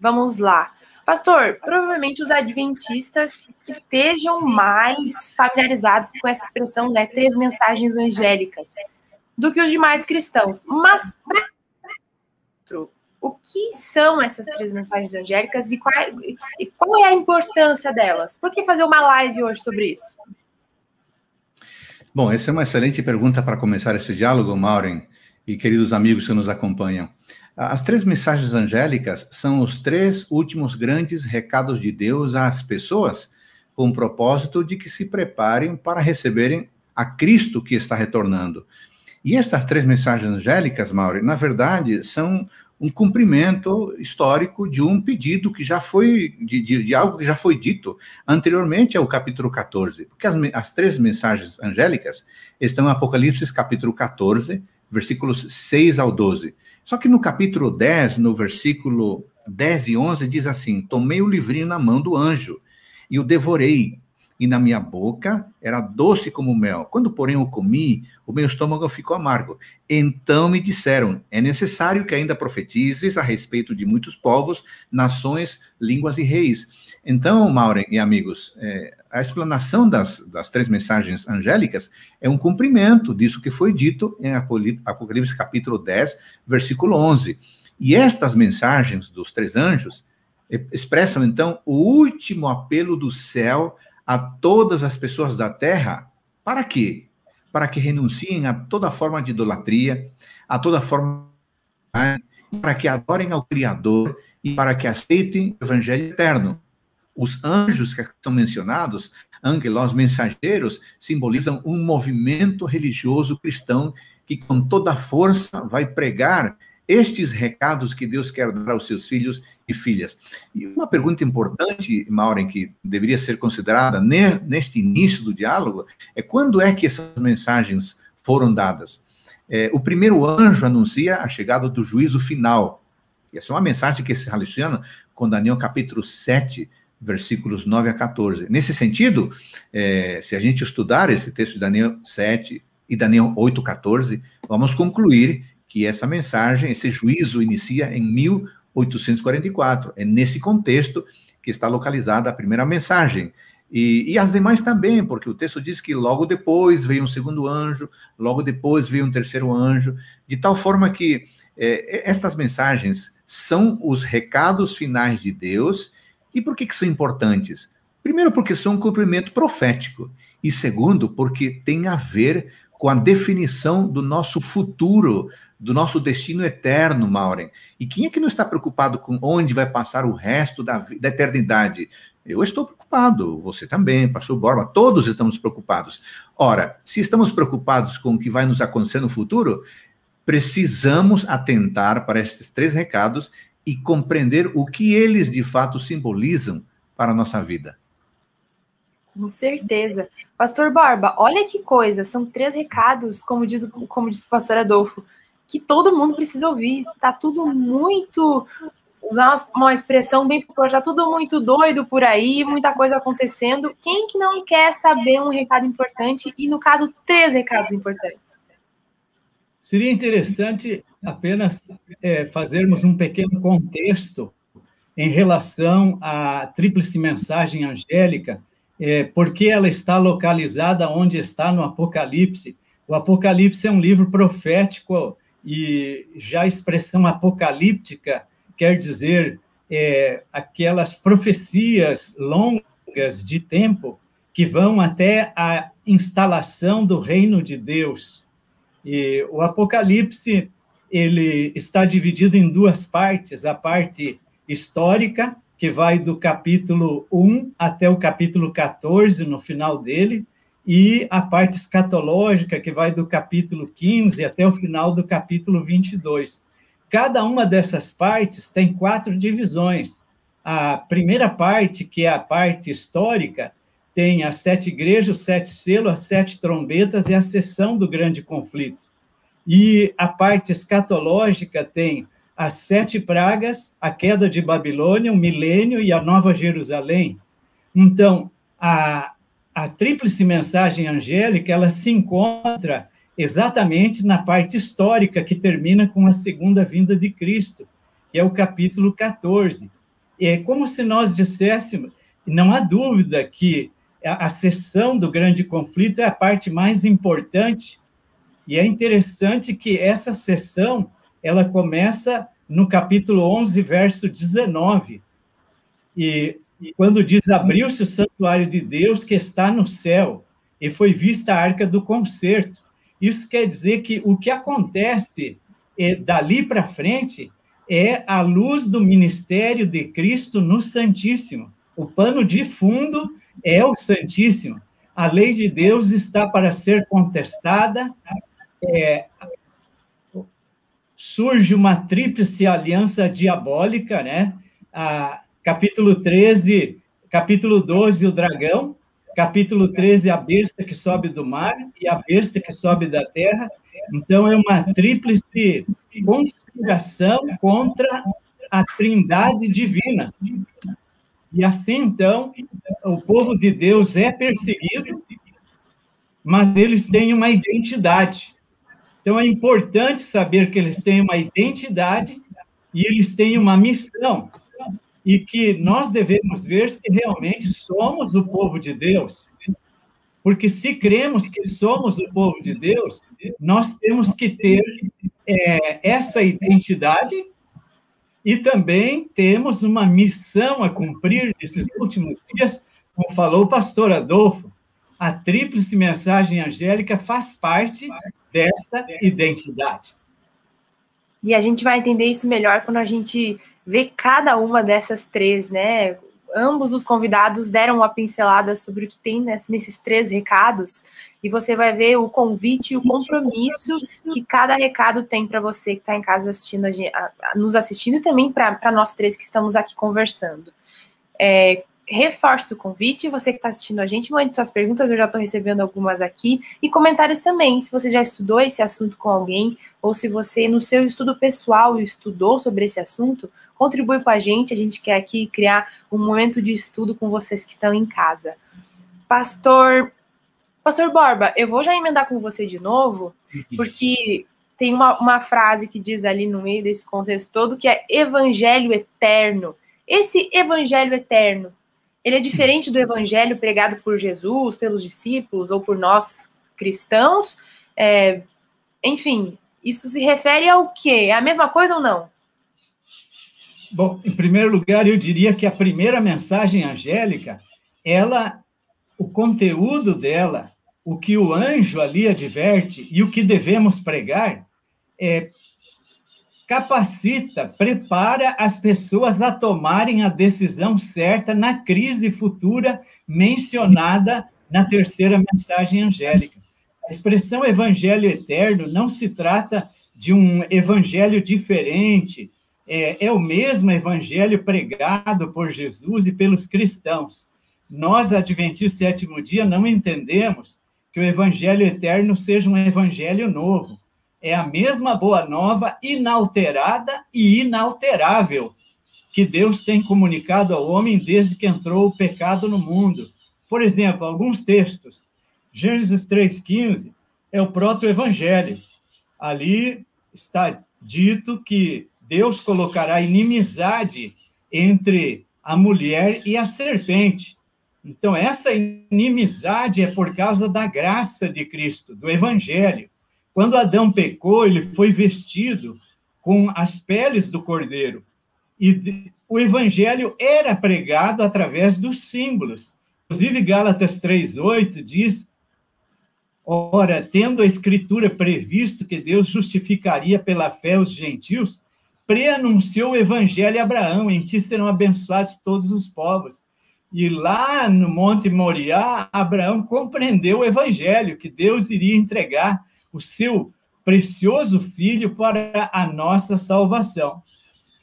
Vamos lá. Pastor, provavelmente os adventistas estejam mais familiarizados com essa expressão, né, três mensagens angélicas, do que os demais cristãos. Mas o que são essas três mensagens angélicas e qual, e qual é a importância delas? Por que fazer uma live hoje sobre isso? Bom, essa é uma excelente pergunta para começar esse diálogo, Maureen, e queridos amigos que nos acompanham. As três mensagens angélicas são os três últimos grandes recados de Deus às pessoas, com o propósito de que se preparem para receberem a Cristo que está retornando. E estas três mensagens angélicas, Maureen, na verdade, são um cumprimento histórico de um pedido que já foi, de, de, de, algo que já foi dito anteriormente ao capítulo 14. Porque as, as três mensagens angélicas estão em Apocalipse capítulo 14, versículos 6 ao 12. Só que no capítulo 10, no versículo 10 e 11, diz assim: Tomei o livrinho na mão do anjo e o devorei e na minha boca era doce como mel. Quando, porém, o comi, o meu estômago ficou amargo. Então me disseram: é necessário que ainda profetizes a respeito de muitos povos, nações, línguas e reis. Então, Maureen e amigos, é, a explanação das, das três mensagens angélicas é um cumprimento disso que foi dito em Apocalipse capítulo 10, versículo 11. E estas mensagens dos três anjos expressam, então, o último apelo do céu a todas as pessoas da terra, para quê? Para que renunciem a toda forma de idolatria, a toda forma para que adorem ao Criador e para que aceitem o Evangelho eterno. Os anjos que são mencionados, angelos mensageiros, simbolizam um movimento religioso cristão que com toda força vai pregar estes recados que Deus quer dar aos seus filhos e filhas. E uma pergunta importante, Maureen, que deveria ser considerada neste início do diálogo, é quando é que essas mensagens foram dadas? É, o primeiro anjo anuncia a chegada do juízo final. E essa é uma mensagem que se relaciona com Daniel capítulo 7, versículos 9 a 14. Nesse sentido, é, se a gente estudar esse texto de Daniel 7 e Daniel 8, 14, vamos concluir que essa mensagem, esse juízo inicia em 1844. É nesse contexto que está localizada a primeira mensagem. E, e, as demais também, porque o texto diz que logo depois veio um segundo anjo, logo depois veio um terceiro anjo, de tal forma que é, estas mensagens são os recados finais de Deus. E por que, que são importantes? Primeiro, porque são um cumprimento profético. E segundo, porque tem a ver com a definição do nosso futuro, do nosso destino eterno, Maureen. E quem é que não está preocupado com onde vai passar o resto da, da eternidade? Eu estou preocupado, você também, pastor Borba, todos estamos preocupados. Ora, se estamos preocupados com o que vai nos acontecer no futuro, precisamos atentar para esses três recados e compreender o que eles de fato simbolizam para a nossa vida. Com certeza. Pastor Borba, olha que coisa, são três recados, como diz, como diz o pastor Adolfo, que todo mundo precisa ouvir. Tá tudo muito. Usar uma expressão bem popular, tá tudo muito doido por aí, muita coisa acontecendo. Quem que não quer saber um recado importante? E, no caso, três recados importantes. Seria interessante apenas é, fazermos um pequeno contexto em relação à tríplice mensagem angélica, é, porque ela está localizada onde está no Apocalipse. O Apocalipse é um livro profético e já a expressão apocalíptica quer dizer é, aquelas profecias longas de tempo que vão até a instalação do reino de Deus. E o Apocalipse ele está dividido em duas partes, a parte histórica, que vai do capítulo 1 até o capítulo 14, no final dele, e a parte escatológica, que vai do capítulo 15 até o final do capítulo 22. Cada uma dessas partes tem quatro divisões. A primeira parte, que é a parte histórica, tem as sete igrejas, os sete selos, as sete trombetas e a sessão do grande conflito. E a parte escatológica tem as sete pragas, a queda de Babilônia, o milênio e a Nova Jerusalém. Então, a, a tríplice mensagem angélica, ela se encontra exatamente na parte histórica que termina com a segunda vinda de Cristo, que é o capítulo 14. É como se nós disséssemos, não há dúvida que a, a sessão do grande conflito é a parte mais importante, e é interessante que essa sessão, ela começa no capítulo 11, verso 19, e, e quando diz, abriu-se o santuário de Deus que está no céu, e foi vista a arca do concerto. Isso quer dizer que o que acontece é, dali para frente é a luz do ministério de Cristo no Santíssimo. O pano de fundo é o Santíssimo. A lei de Deus está para ser contestada. É, surge uma tríplice aliança diabólica, né? A, capítulo 13, capítulo 12, o dragão, capítulo 13, a besta que sobe do mar e a besta que sobe da terra. Então, é uma tríplice conspiração contra a trindade divina. E assim, então, o povo de Deus é perseguido, mas eles têm uma identidade. Então, é importante saber que eles têm uma identidade e eles têm uma missão. E que nós devemos ver se realmente somos o povo de Deus. Porque se cremos que somos o povo de Deus, nós temos que ter é, essa identidade e também temos uma missão a cumprir nesses últimos dias, como falou o pastor Adolfo. A tríplice mensagem angélica faz parte dessa identidade. E a gente vai entender isso melhor quando a gente vê cada uma dessas três, né? ambos os convidados deram uma pincelada sobre o que tem nesses três recados, e você vai ver o convite e o compromisso que cada recado tem para você que está em casa assistindo nos assistindo e também para nós três que estamos aqui conversando. É, reforço o convite, você que está assistindo a gente, mande suas perguntas, eu já estou recebendo algumas aqui, e comentários também, se você já estudou esse assunto com alguém, ou se você, no seu estudo pessoal, estudou sobre esse assunto, contribui com a gente. A gente quer aqui criar um momento de estudo com vocês que estão em casa. Pastor, Pastor Borba, eu vou já emendar com você de novo, porque tem uma, uma frase que diz ali no meio desse contexto todo que é evangelho eterno. Esse evangelho eterno, ele é diferente do evangelho pregado por Jesus, pelos discípulos ou por nós cristãos? É, enfim, isso se refere ao quê? É a mesma coisa ou não? Bom, em primeiro lugar, eu diria que a primeira mensagem angélica, ela, o conteúdo dela, o que o anjo ali adverte e o que devemos pregar, é, capacita, prepara as pessoas a tomarem a decisão certa na crise futura mencionada na terceira mensagem angélica. A expressão evangelho eterno não se trata de um evangelho diferente, é, é o mesmo evangelho pregado por Jesus e pelos cristãos. Nós, Adventistas Sétimo Dia, não entendemos que o evangelho eterno seja um evangelho novo. É a mesma boa nova, inalterada e inalterável, que Deus tem comunicado ao homem desde que entrou o pecado no mundo. Por exemplo, alguns textos. Gênesis 3,15 é o proto-evangelho. Ali está dito que Deus colocará inimizade entre a mulher e a serpente. Então, essa inimizade é por causa da graça de Cristo, do Evangelho. Quando Adão pecou, ele foi vestido com as peles do cordeiro. E o Evangelho era pregado através dos símbolos. Inclusive, Gálatas 3,8 diz: Ora, tendo a Escritura previsto que Deus justificaria pela fé os gentios, preanunciou o evangelho a Abraão, em ti serão abençoados todos os povos. E lá no Monte Moriá, Abraão compreendeu o evangelho, que Deus iria entregar o seu precioso filho para a nossa salvação.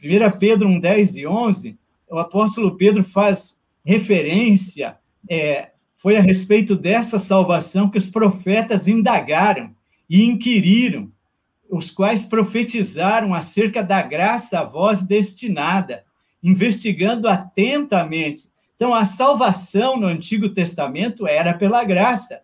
1 Pedro 1, 10 e 11, o apóstolo Pedro faz referência, é, foi a respeito dessa salvação que os profetas indagaram e inquiriram os quais profetizaram acerca da graça a vós destinada, investigando atentamente. Então, a salvação no Antigo Testamento era pela graça.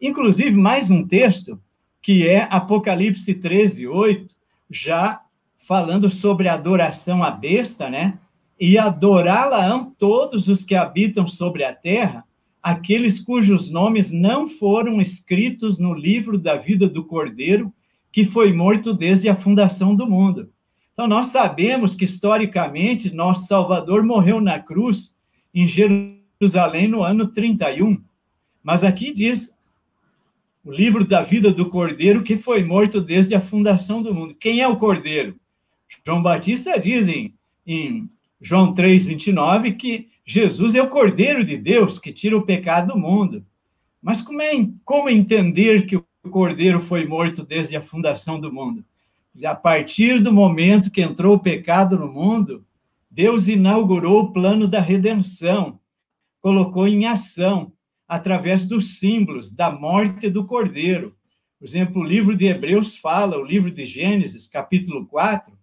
Inclusive, mais um texto, que é Apocalipse 13, 8, já falando sobre adoração à besta, né? e adorá-la todos os que habitam sobre a terra, aqueles cujos nomes não foram escritos no livro da vida do Cordeiro, que foi morto desde a fundação do mundo. Então, nós sabemos que, historicamente, nosso Salvador morreu na cruz em Jerusalém no ano 31. Mas aqui diz o livro da vida do Cordeiro, que foi morto desde a fundação do mundo. Quem é o Cordeiro? João Batista diz em, em João 3, 29 que Jesus é o Cordeiro de Deus que tira o pecado do mundo. Mas como, é, como entender que o Cordeiro foi morto desde a fundação do mundo? A partir do momento que entrou o pecado no mundo, Deus inaugurou o plano da redenção, colocou em ação através dos símbolos da morte do cordeiro. Por exemplo, o livro de Hebreus fala, o livro de Gênesis, capítulo 4,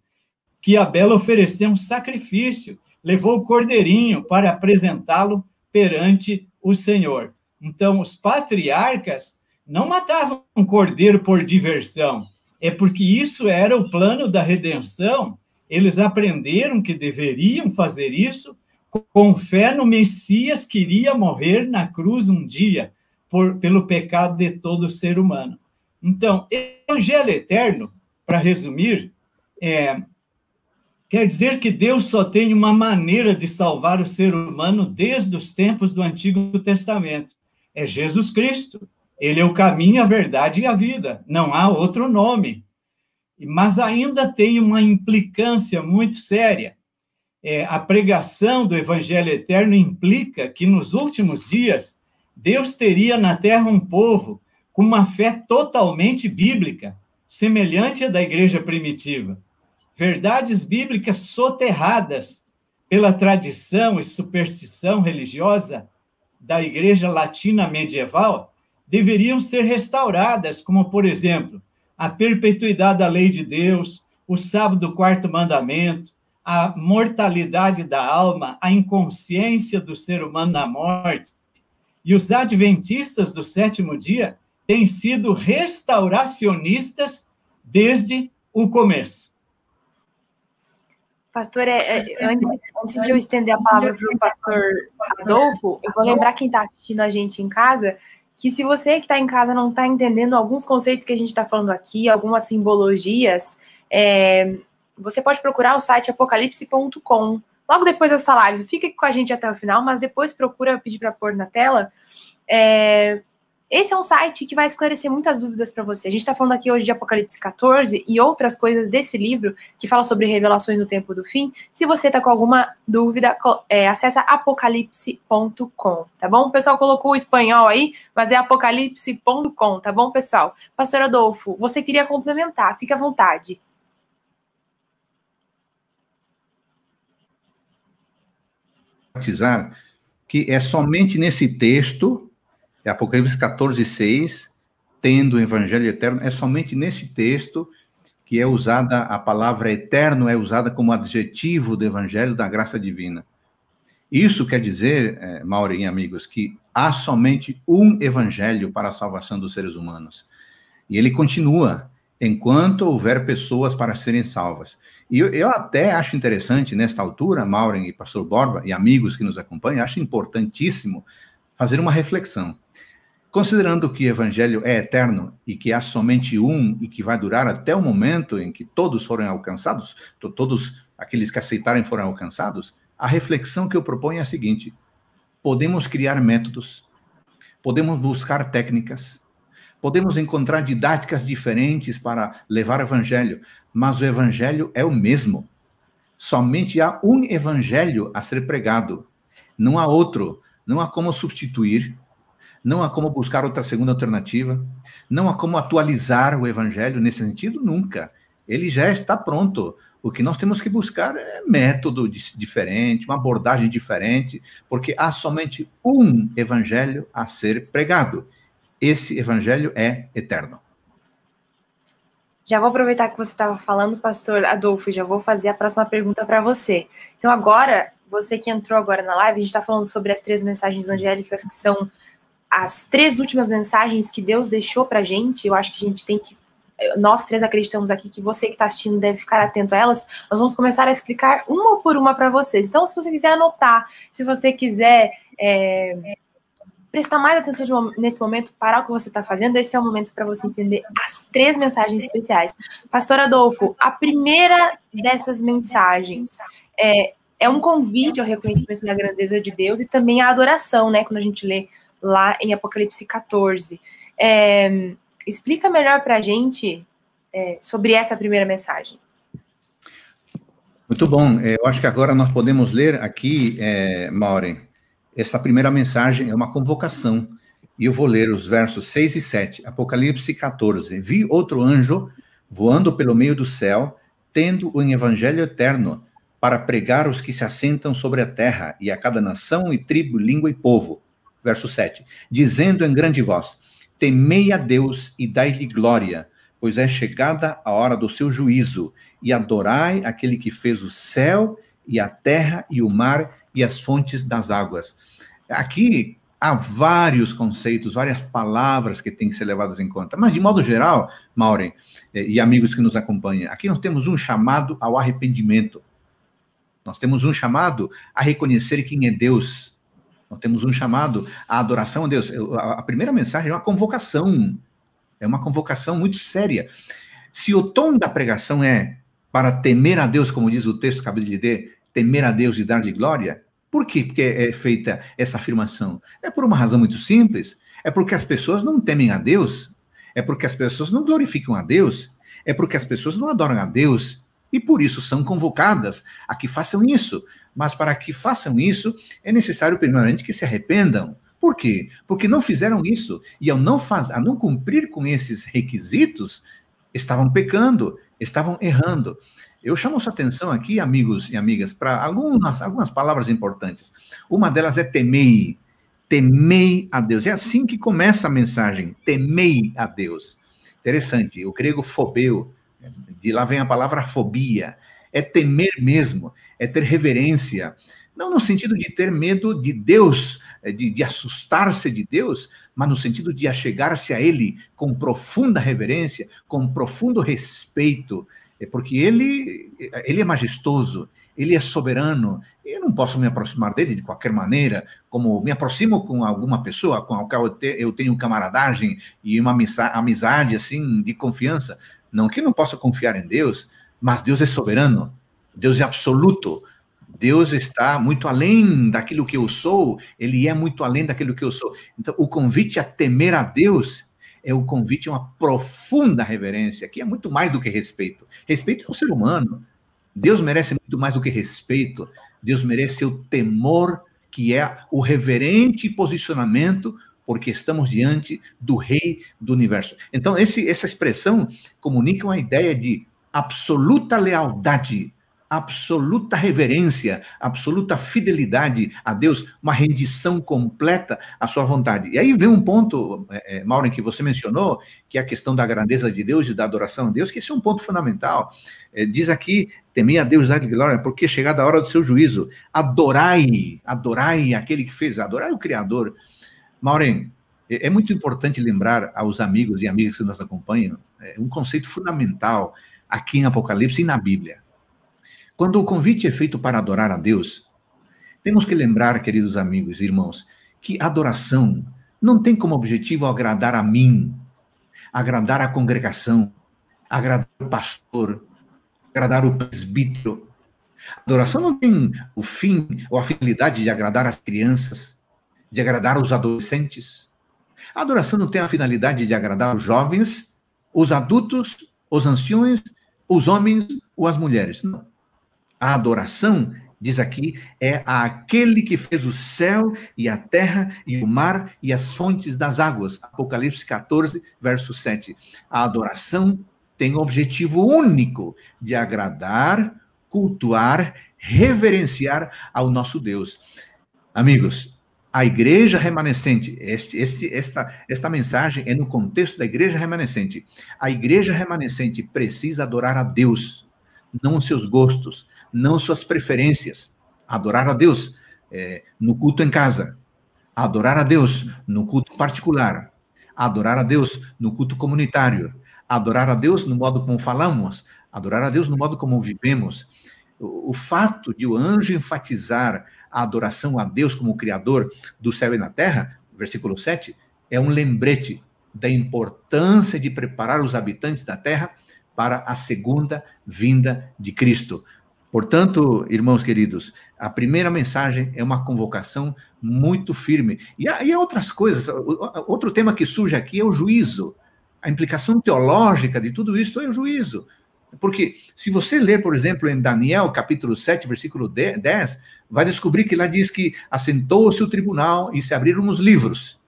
que Abel ofereceu um sacrifício, levou o cordeirinho para apresentá-lo perante o Senhor. Então, os patriarcas não matavam um cordeiro por diversão, é porque isso era o plano da redenção. Eles aprenderam que deveriam fazer isso com fé no Messias que iria morrer na cruz um dia por, pelo pecado de todo ser humano. Então, Evangelho eterno, para resumir, é, quer dizer que Deus só tem uma maneira de salvar o ser humano desde os tempos do Antigo Testamento. É Jesus Cristo. Ele é o caminho, a verdade e a vida. Não há outro nome. Mas ainda tem uma implicância muito séria é, a pregação do Evangelho eterno implica que nos últimos dias Deus teria na terra um povo com uma fé totalmente bíblica, semelhante à da igreja primitiva. Verdades bíblicas soterradas pela tradição e superstição religiosa da igreja latina medieval deveriam ser restauradas, como, por exemplo, a perpetuidade da lei de Deus, o sábado do quarto mandamento, a mortalidade da alma, a inconsciência do ser humano na morte. E os adventistas do sétimo dia têm sido restauracionistas desde o começo. Pastor, é, é, antes, antes, de eu estender a palavra para o pastor Adolfo, eu vou lembrar quem está assistindo a gente em casa que se você que está em casa não está entendendo alguns conceitos que a gente está falando aqui, algumas simbologias, é, você pode procurar o site apocalipse.com. Logo depois dessa live, fica com a gente até o final, mas depois procura pedir para pôr na tela. É... Esse é um site que vai esclarecer muitas dúvidas para você. A gente está falando aqui hoje de Apocalipse 14 e outras coisas desse livro que fala sobre revelações no tempo do fim. Se você está com alguma dúvida, é, acessa apocalipse.com, tá bom? O pessoal colocou o espanhol aí, mas é apocalipse.com, tá bom, pessoal? Pastor Adolfo, você queria complementar, fica à vontade. Enfatizar que é somente nesse texto, é Apocalipse 14, 6, tendo o Evangelho eterno, é somente nesse texto que é usada a palavra eterno, é usada como adjetivo do Evangelho da graça divina. Isso quer dizer, é, Maureen amigos, que há somente um Evangelho para a salvação dos seres humanos. E ele continua, enquanto houver pessoas para serem salvas. E eu, eu, até acho interessante, nesta altura, Maureen e Pastor Borba, e amigos que nos acompanham, acho importantíssimo fazer uma reflexão. Considerando que o evangelho é eterno e que há somente um e que vai durar até o momento em que todos forem alcançados, todos aqueles que aceitarem foram alcançados, a reflexão que eu proponho é a seguinte: podemos criar métodos, podemos buscar técnicas, Podemos encontrar didáticas diferentes para levar o evangelho, mas o evangelho é o mesmo. Somente há um evangelho a ser pregado. Não há outro. Não há como substituir. Não há como buscar outra segunda alternativa. Não há como atualizar o evangelho nesse sentido, nunca. Ele já está pronto. O que nós temos que buscar é método diferente, uma abordagem diferente, porque há somente um evangelho a ser pregado esse evangelho é eterno. Já vou aproveitar que você estava falando, pastor Adolfo, já vou fazer a próxima pergunta para você. Então, agora, você que entrou agora na live, a gente está falando sobre as três mensagens angélicas, que são as três últimas mensagens que Deus deixou para a gente. Eu acho que a gente tem que nós três acreditamos aqui que você que está assistindo deve ficar atento a elas, nós vamos começar a explicar uma por uma para vocês. Então, se você quiser anotar, se você quiser é, prestar mais atenção de, nesse momento, parar o que você está fazendo, esse é o momento para você entender as três mensagens especiais. Pastor Adolfo, a primeira dessas mensagens é, é um convite ao reconhecimento da grandeza de Deus e também à adoração, né? Quando a gente lê lá em Apocalipse 14. É, explica melhor para a gente é, sobre essa primeira mensagem. Muito bom. É, eu acho que agora nós podemos ler aqui, é, Maureen, essa primeira mensagem é uma convocação. E eu vou ler os versos 6 e 7, Apocalipse 14. Vi outro anjo voando pelo meio do céu, tendo o evangelho eterno, para pregar os que se assentam sobre a terra, e a cada nação e tribo, língua e povo. Verso 7. Dizendo em grande voz: Temei a Deus e dai-lhe glória, pois é chegada a hora do seu juízo, e adorai aquele que fez o céu e a terra e o mar e as fontes das águas. Aqui há vários conceitos, várias palavras que têm que ser levadas em conta. Mas, de modo geral, Maureen eh, e amigos que nos acompanham, aqui nós temos um chamado ao arrependimento. Nós temos um chamado a reconhecer quem é Deus. Nós temos um chamado à adoração a Deus. A primeira mensagem é uma convocação. É uma convocação muito séria. Se o tom da pregação é para temer a Deus, como diz o texto que acabei de ler, temer a Deus e dar-lhe glória, por que porque é feita essa afirmação? É por uma razão muito simples. É porque as pessoas não temem a Deus. É porque as pessoas não glorificam a Deus. É porque as pessoas não adoram a Deus. E por isso são convocadas a que façam isso. Mas para que façam isso, é necessário, primeiramente, que se arrependam. Por quê? Porque não fizeram isso. E ao não, faz, a não cumprir com esses requisitos, estavam pecando, estavam errando. Eu chamo sua atenção aqui, amigos e amigas, para algumas, algumas palavras importantes. Uma delas é temei. Temei a Deus. É assim que começa a mensagem. Temei a Deus. Interessante. O grego fobeu, de lá vem a palavra fobia. É temer mesmo, é ter reverência. Não no sentido de ter medo de Deus, de, de assustar-se de Deus, mas no sentido de achegar-se a Ele com profunda reverência, com profundo respeito porque ele, ele é majestoso, ele é soberano, eu não posso me aproximar dele de qualquer maneira, como me aproximo com alguma pessoa com a qual eu, te, eu tenho camaradagem e uma amizade assim de confiança. Não que eu não possa confiar em Deus, mas Deus é soberano, Deus é absoluto, Deus está muito além daquilo que eu sou, ele é muito além daquilo que eu sou. Então, o convite a temer a Deus é o convite a uma profunda reverência, que é muito mais do que respeito. Respeito é o ser humano. Deus merece muito mais do que respeito. Deus merece o temor, que é o reverente posicionamento, porque estamos diante do Rei do universo. Então, esse, essa expressão comunica uma ideia de absoluta lealdade absoluta reverência, absoluta fidelidade a Deus, uma rendição completa à sua vontade. E aí vem um ponto, é, é, Maureen, que você mencionou, que é a questão da grandeza de Deus e da adoração a Deus, que esse é um ponto fundamental. É, diz aqui, temei a Deus, dá de glória, porque chegada a hora do seu juízo, adorai, adorai aquele que fez, adorai o Criador. Maureen, é, é muito importante lembrar aos amigos e amigas que nos acompanham é, um conceito fundamental aqui em Apocalipse e na Bíblia. Quando o convite é feito para adorar a Deus, temos que lembrar, queridos amigos e irmãos, que adoração não tem como objetivo agradar a mim, agradar a congregação, agradar o pastor, agradar o presbítero. Adoração não tem o fim ou a finalidade de agradar as crianças, de agradar os adolescentes. Adoração não tem a finalidade de agradar os jovens, os adultos, os anciões, os homens ou as mulheres. Não. A adoração, diz aqui, é aquele que fez o céu e a terra e o mar e as fontes das águas. Apocalipse 14, verso 7. A adoração tem o objetivo único de agradar, cultuar, reverenciar ao nosso Deus. Amigos, a igreja remanescente, este, este, esta, esta mensagem é no contexto da igreja remanescente. A igreja remanescente precisa adorar a Deus, não os seus gostos, não suas preferências. Adorar a Deus é, no culto em casa, adorar a Deus no culto particular, adorar a Deus no culto comunitário, adorar a Deus no modo como falamos, adorar a Deus no modo como vivemos. O, o fato de o anjo enfatizar a adoração a Deus como Criador do céu e da terra, versículo 7, é um lembrete da importância de preparar os habitantes da terra para a segunda vinda de Cristo. Portanto, irmãos queridos, a primeira mensagem é uma convocação muito firme. E há, há outras coisas. Outro tema que surge aqui é o juízo. A implicação teológica de tudo isso é o juízo. Porque se você ler, por exemplo, em Daniel, capítulo 7, versículo 10, vai descobrir que lá diz que assentou-se o tribunal e se abriram os livros.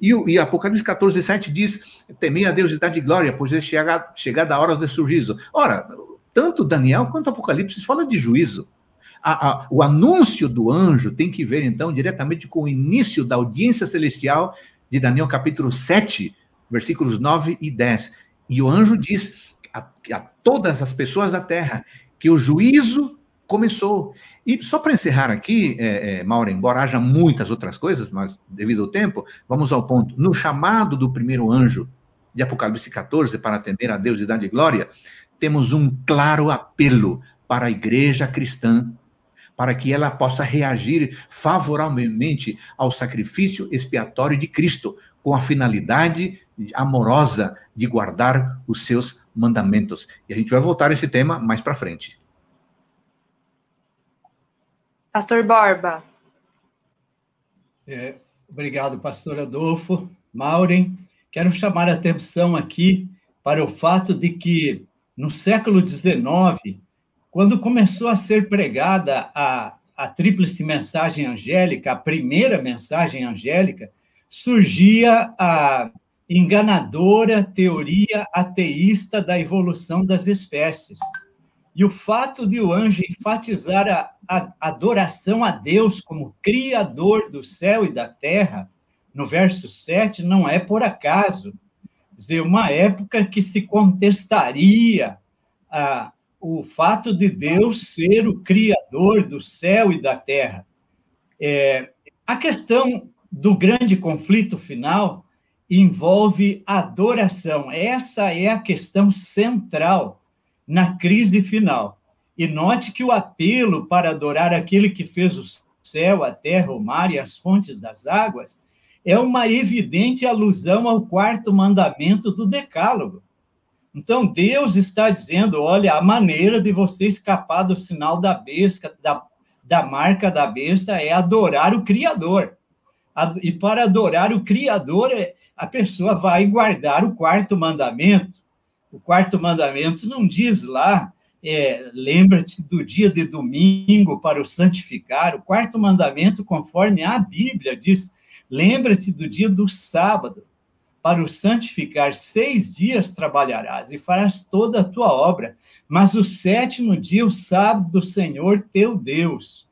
E, e Apocalipse 14, 7 diz: temei a Deus e dá de glória, pois é chegada, chegada a hora do seu juízo. Ora, tanto Daniel quanto Apocalipse fala de juízo. A, a, o anúncio do anjo tem que ver, então, diretamente com o início da audiência celestial de Daniel capítulo 7, versículos 9 e 10. E o anjo diz a, a todas as pessoas da terra que o juízo começou. E só para encerrar aqui, é, é, Mauro, embora haja muitas outras coisas, mas devido ao tempo, vamos ao ponto. No chamado do primeiro anjo de Apocalipse 14 para atender a Deus e dar de glória, temos um claro apelo para a igreja cristã, para que ela possa reagir favoravelmente ao sacrifício expiatório de Cristo, com a finalidade amorosa de guardar os seus mandamentos. E a gente vai voltar a esse tema mais para frente. Pastor Borba. É, obrigado, pastor Adolfo. Maureen, quero chamar a atenção aqui para o fato de que no século XIX, quando começou a ser pregada a, a tríplice mensagem angélica, a primeira mensagem angélica, surgia a enganadora teoria ateísta da evolução das espécies. E o fato de o anjo enfatizar a, a adoração a Deus como Criador do céu e da terra, no verso 7, não é por acaso dizer, uma época que se contestaria ah, o fato de Deus ser o criador do céu e da terra. É, a questão do grande conflito final envolve adoração. Essa é a questão central na crise final. E note que o apelo para adorar aquele que fez o céu, a terra, o mar e as fontes das águas é uma evidente alusão ao quarto mandamento do Decálogo. Então, Deus está dizendo: olha, a maneira de você escapar do sinal da besta, da, da marca da besta, é adorar o Criador. E para adorar o Criador, é, a pessoa vai guardar o quarto mandamento. O quarto mandamento não diz lá, é, lembra-te do dia de domingo para o santificar. O quarto mandamento, conforme a Bíblia, diz: Lembra-te do dia do sábado, para o santificar, seis dias trabalharás e farás toda a tua obra, mas o sétimo dia, o sábado do Senhor teu Deus.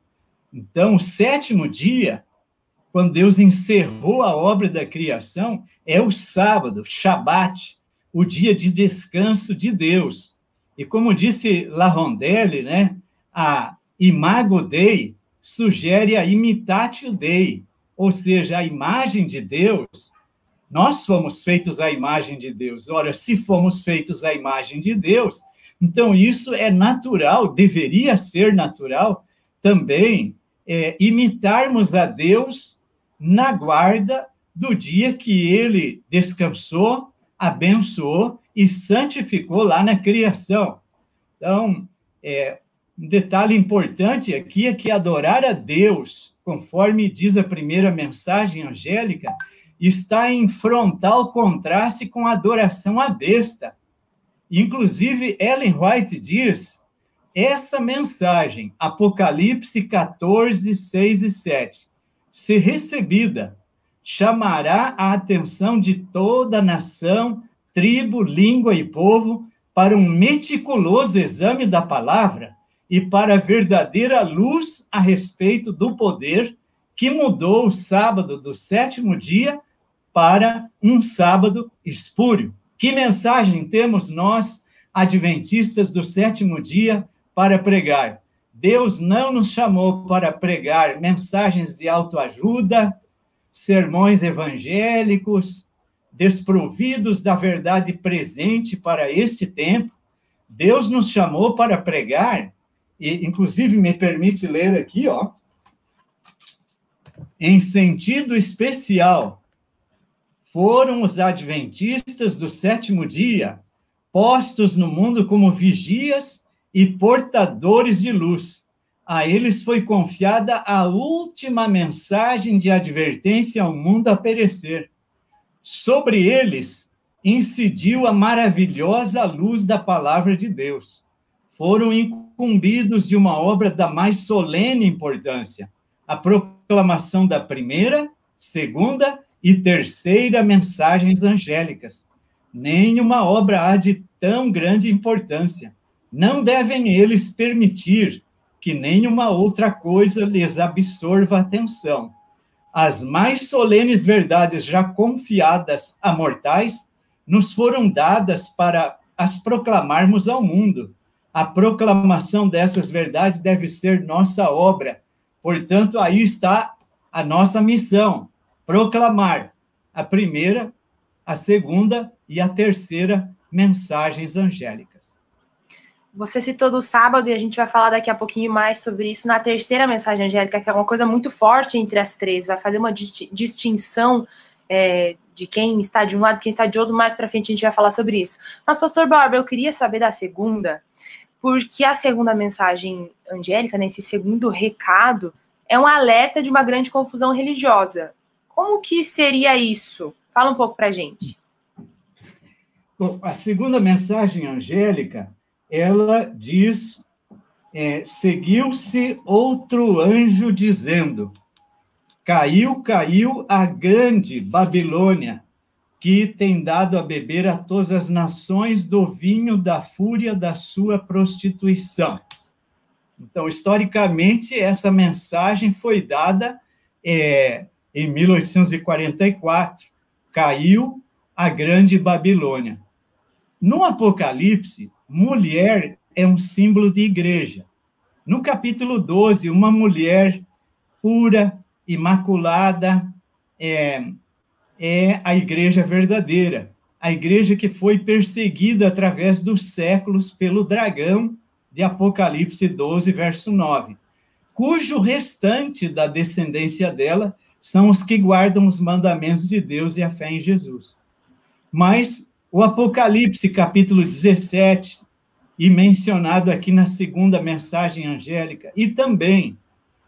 Então, o sétimo dia, quando Deus encerrou a obra da criação, é o sábado, Shabat, o dia de descanso de Deus. E como disse La Rondelli, né, a imago Dei sugere a imitatio Dei, ou seja, a imagem de Deus, nós fomos feitos à imagem de Deus. Ora, se fomos feitos à imagem de Deus, então isso é natural, deveria ser natural também é, imitarmos a Deus na guarda do dia que ele descansou, abençoou e santificou lá na criação. Então, é, um detalhe importante aqui é que adorar a Deus conforme diz a primeira mensagem angélica, está em frontal contraste com a adoração à besta. Inclusive, Ellen White diz: essa mensagem, Apocalipse 14, 6 e 7, se recebida, chamará a atenção de toda a nação, tribo, língua e povo para um meticuloso exame da palavra e para a verdadeira luz a respeito do poder que mudou o sábado do sétimo dia para um sábado espúrio. Que mensagem temos nós, adventistas do sétimo dia, para pregar? Deus não nos chamou para pregar mensagens de autoajuda, sermões evangélicos, desprovidos da verdade presente para este tempo, Deus nos chamou para pregar, e inclusive me permite ler aqui, ó, em sentido especial, foram os adventistas do sétimo dia, postos no mundo como vigias e portadores de luz. A eles foi confiada a última mensagem de advertência ao mundo a perecer. Sobre eles incidiu a maravilhosa luz da palavra de Deus. Foram incumbidos de uma obra da mais solene importância, a proclamação da primeira, segunda e terceira mensagens angélicas. Nenhuma obra há de tão grande importância. Não devem eles permitir que nenhuma outra coisa lhes absorva a atenção. As mais solenes verdades já confiadas a mortais nos foram dadas para as proclamarmos ao mundo. A proclamação dessas verdades deve ser nossa obra. Portanto, aí está a nossa missão: proclamar a primeira, a segunda e a terceira mensagens angélicas. Você citou do sábado e a gente vai falar daqui a pouquinho mais sobre isso na terceira mensagem angélica, que é uma coisa muito forte entre as três, vai fazer uma distinção é, de quem está de um lado, quem está de outro. Mais para frente a gente vai falar sobre isso. Mas, Pastor Barba, eu queria saber da segunda, porque a segunda mensagem angélica, nesse né, segundo recado, é um alerta de uma grande confusão religiosa. Como que seria isso? Fala um pouco para a gente. Bom, a segunda mensagem angélica, ela diz: é, seguiu-se outro anjo dizendo: Caiu, caiu a grande Babilônia, que tem dado a beber a todas as nações do vinho da fúria da sua prostituição. Então, historicamente, essa mensagem foi dada é, em 1844, caiu a grande Babilônia. No Apocalipse, mulher é um símbolo de igreja. No capítulo 12, uma mulher pura, imaculada, é, é a igreja verdadeira, a igreja que foi perseguida através dos séculos pelo dragão de Apocalipse 12, verso 9, cujo restante da descendência dela são os que guardam os mandamentos de Deus e a fé em Jesus. Mas o Apocalipse, capítulo 17, e mencionado aqui na segunda mensagem angélica, e também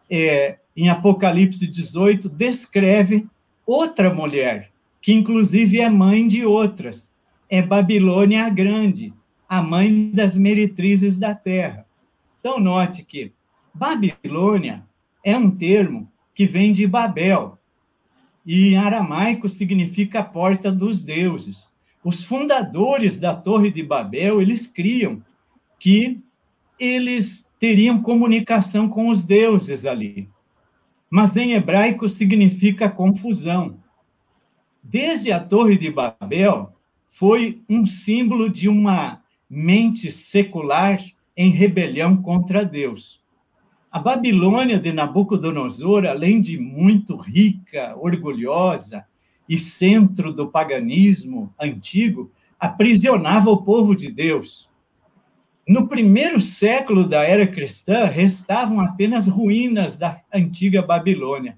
é, em Apocalipse 18, descreve outra mulher, que inclusive é mãe de outras. É Babilônia a Grande, a mãe das meretrizes da terra. Então, note que Babilônia é um termo que vem de Babel. E em aramaico significa porta dos deuses. Os fundadores da Torre de Babel, eles criam que eles teriam comunicação com os deuses ali. Mas em hebraico significa confusão. Desde a Torre de Babel, foi um símbolo de uma mente secular em rebelião contra Deus. A Babilônia de Nabucodonosor, além de muito rica, orgulhosa e centro do paganismo antigo, aprisionava o povo de Deus. No primeiro século da era cristã, restavam apenas ruínas da antiga Babilônia.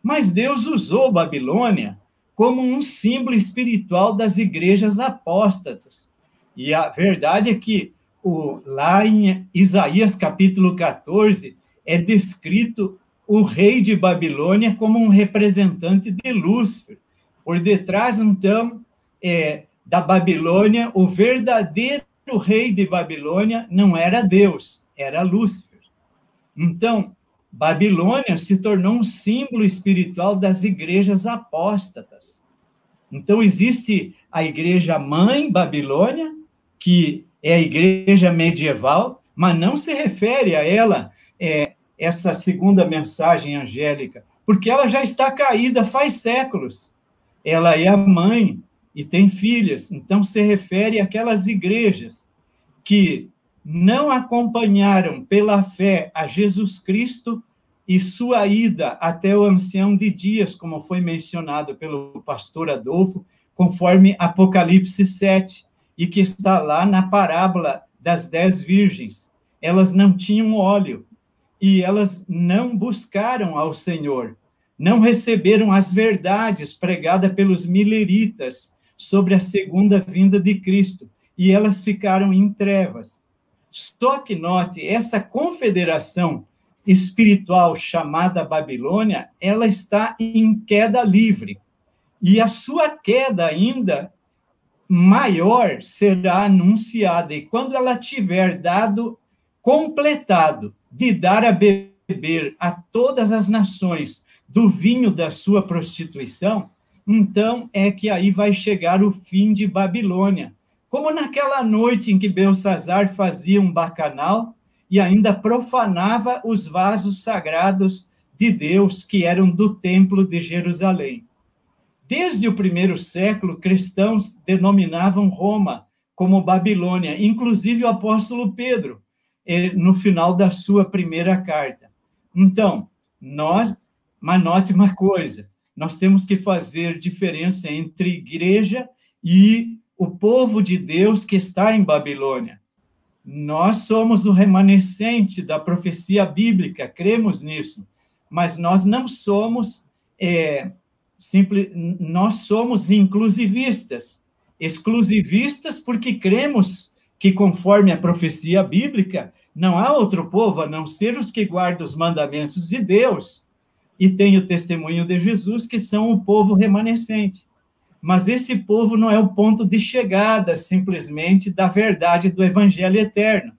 Mas Deus usou Babilônia como um símbolo espiritual das igrejas apóstatas. E a verdade é que o, lá em Isaías capítulo 14, é descrito o rei de Babilônia como um representante de Lúcifer. Por detrás, então, é, da Babilônia, o verdadeiro rei de Babilônia não era Deus, era Lúcifer. Então, Babilônia se tornou um símbolo espiritual das igrejas apóstatas. Então, existe a igreja mãe Babilônia, que é a igreja medieval, mas não se refere a ela é, essa segunda mensagem angélica, porque ela já está caída faz séculos. Ela é a mãe e tem filhas, então se refere àquelas igrejas que não acompanharam pela fé a Jesus Cristo e sua ida até o ancião de dias, como foi mencionado pelo pastor Adolfo, conforme Apocalipse 7, e que está lá na parábola das dez virgens. Elas não tinham óleo e elas não buscaram ao Senhor, não receberam as verdades pregadas pelos mileritas sobre a segunda vinda de Cristo, e elas ficaram em trevas. Só que note, essa confederação espiritual chamada Babilônia, ela está em queda livre. E a sua queda ainda maior será anunciada. E quando ela tiver dado completado de dar a beber a todas as nações do vinho da sua prostituição, então é que aí vai chegar o fim de Babilônia. Como naquela noite em que Belsazar fazia um bacanal e ainda profanava os vasos sagrados de Deus que eram do templo de Jerusalém. Desde o primeiro século, cristãos denominavam Roma como Babilônia, inclusive o apóstolo Pedro, eh, no final da sua primeira carta. Então, nós, mas note uma coisa, nós temos que fazer diferença entre igreja e o povo de Deus que está em Babilônia. Nós somos o remanescente da profecia bíblica, cremos nisso, mas nós não somos é, Simple, nós somos inclusivistas. Exclusivistas porque cremos que, conforme a profecia bíblica, não há outro povo a não ser os que guardam os mandamentos de Deus e têm o testemunho de Jesus, que são o povo remanescente. Mas esse povo não é o ponto de chegada, simplesmente, da verdade do evangelho eterno.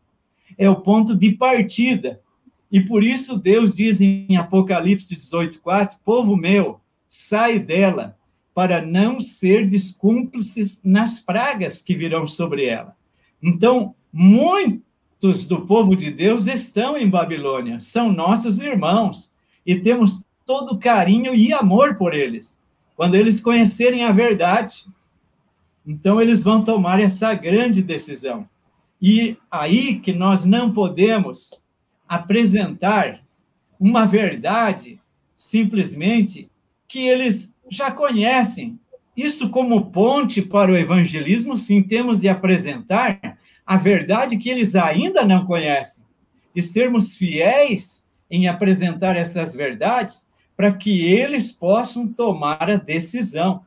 É o ponto de partida. E por isso Deus diz em Apocalipse 18:4, povo meu, sai dela, para não ser descúmplices nas pragas que virão sobre ela. Então, muitos do povo de Deus estão em Babilônia, são nossos irmãos, e temos todo carinho e amor por eles. Quando eles conhecerem a verdade, então eles vão tomar essa grande decisão. E aí que nós não podemos apresentar uma verdade simplesmente que eles já conhecem. Isso, como ponte para o evangelismo, sim, temos de apresentar a verdade que eles ainda não conhecem e sermos fiéis em apresentar essas verdades para que eles possam tomar a decisão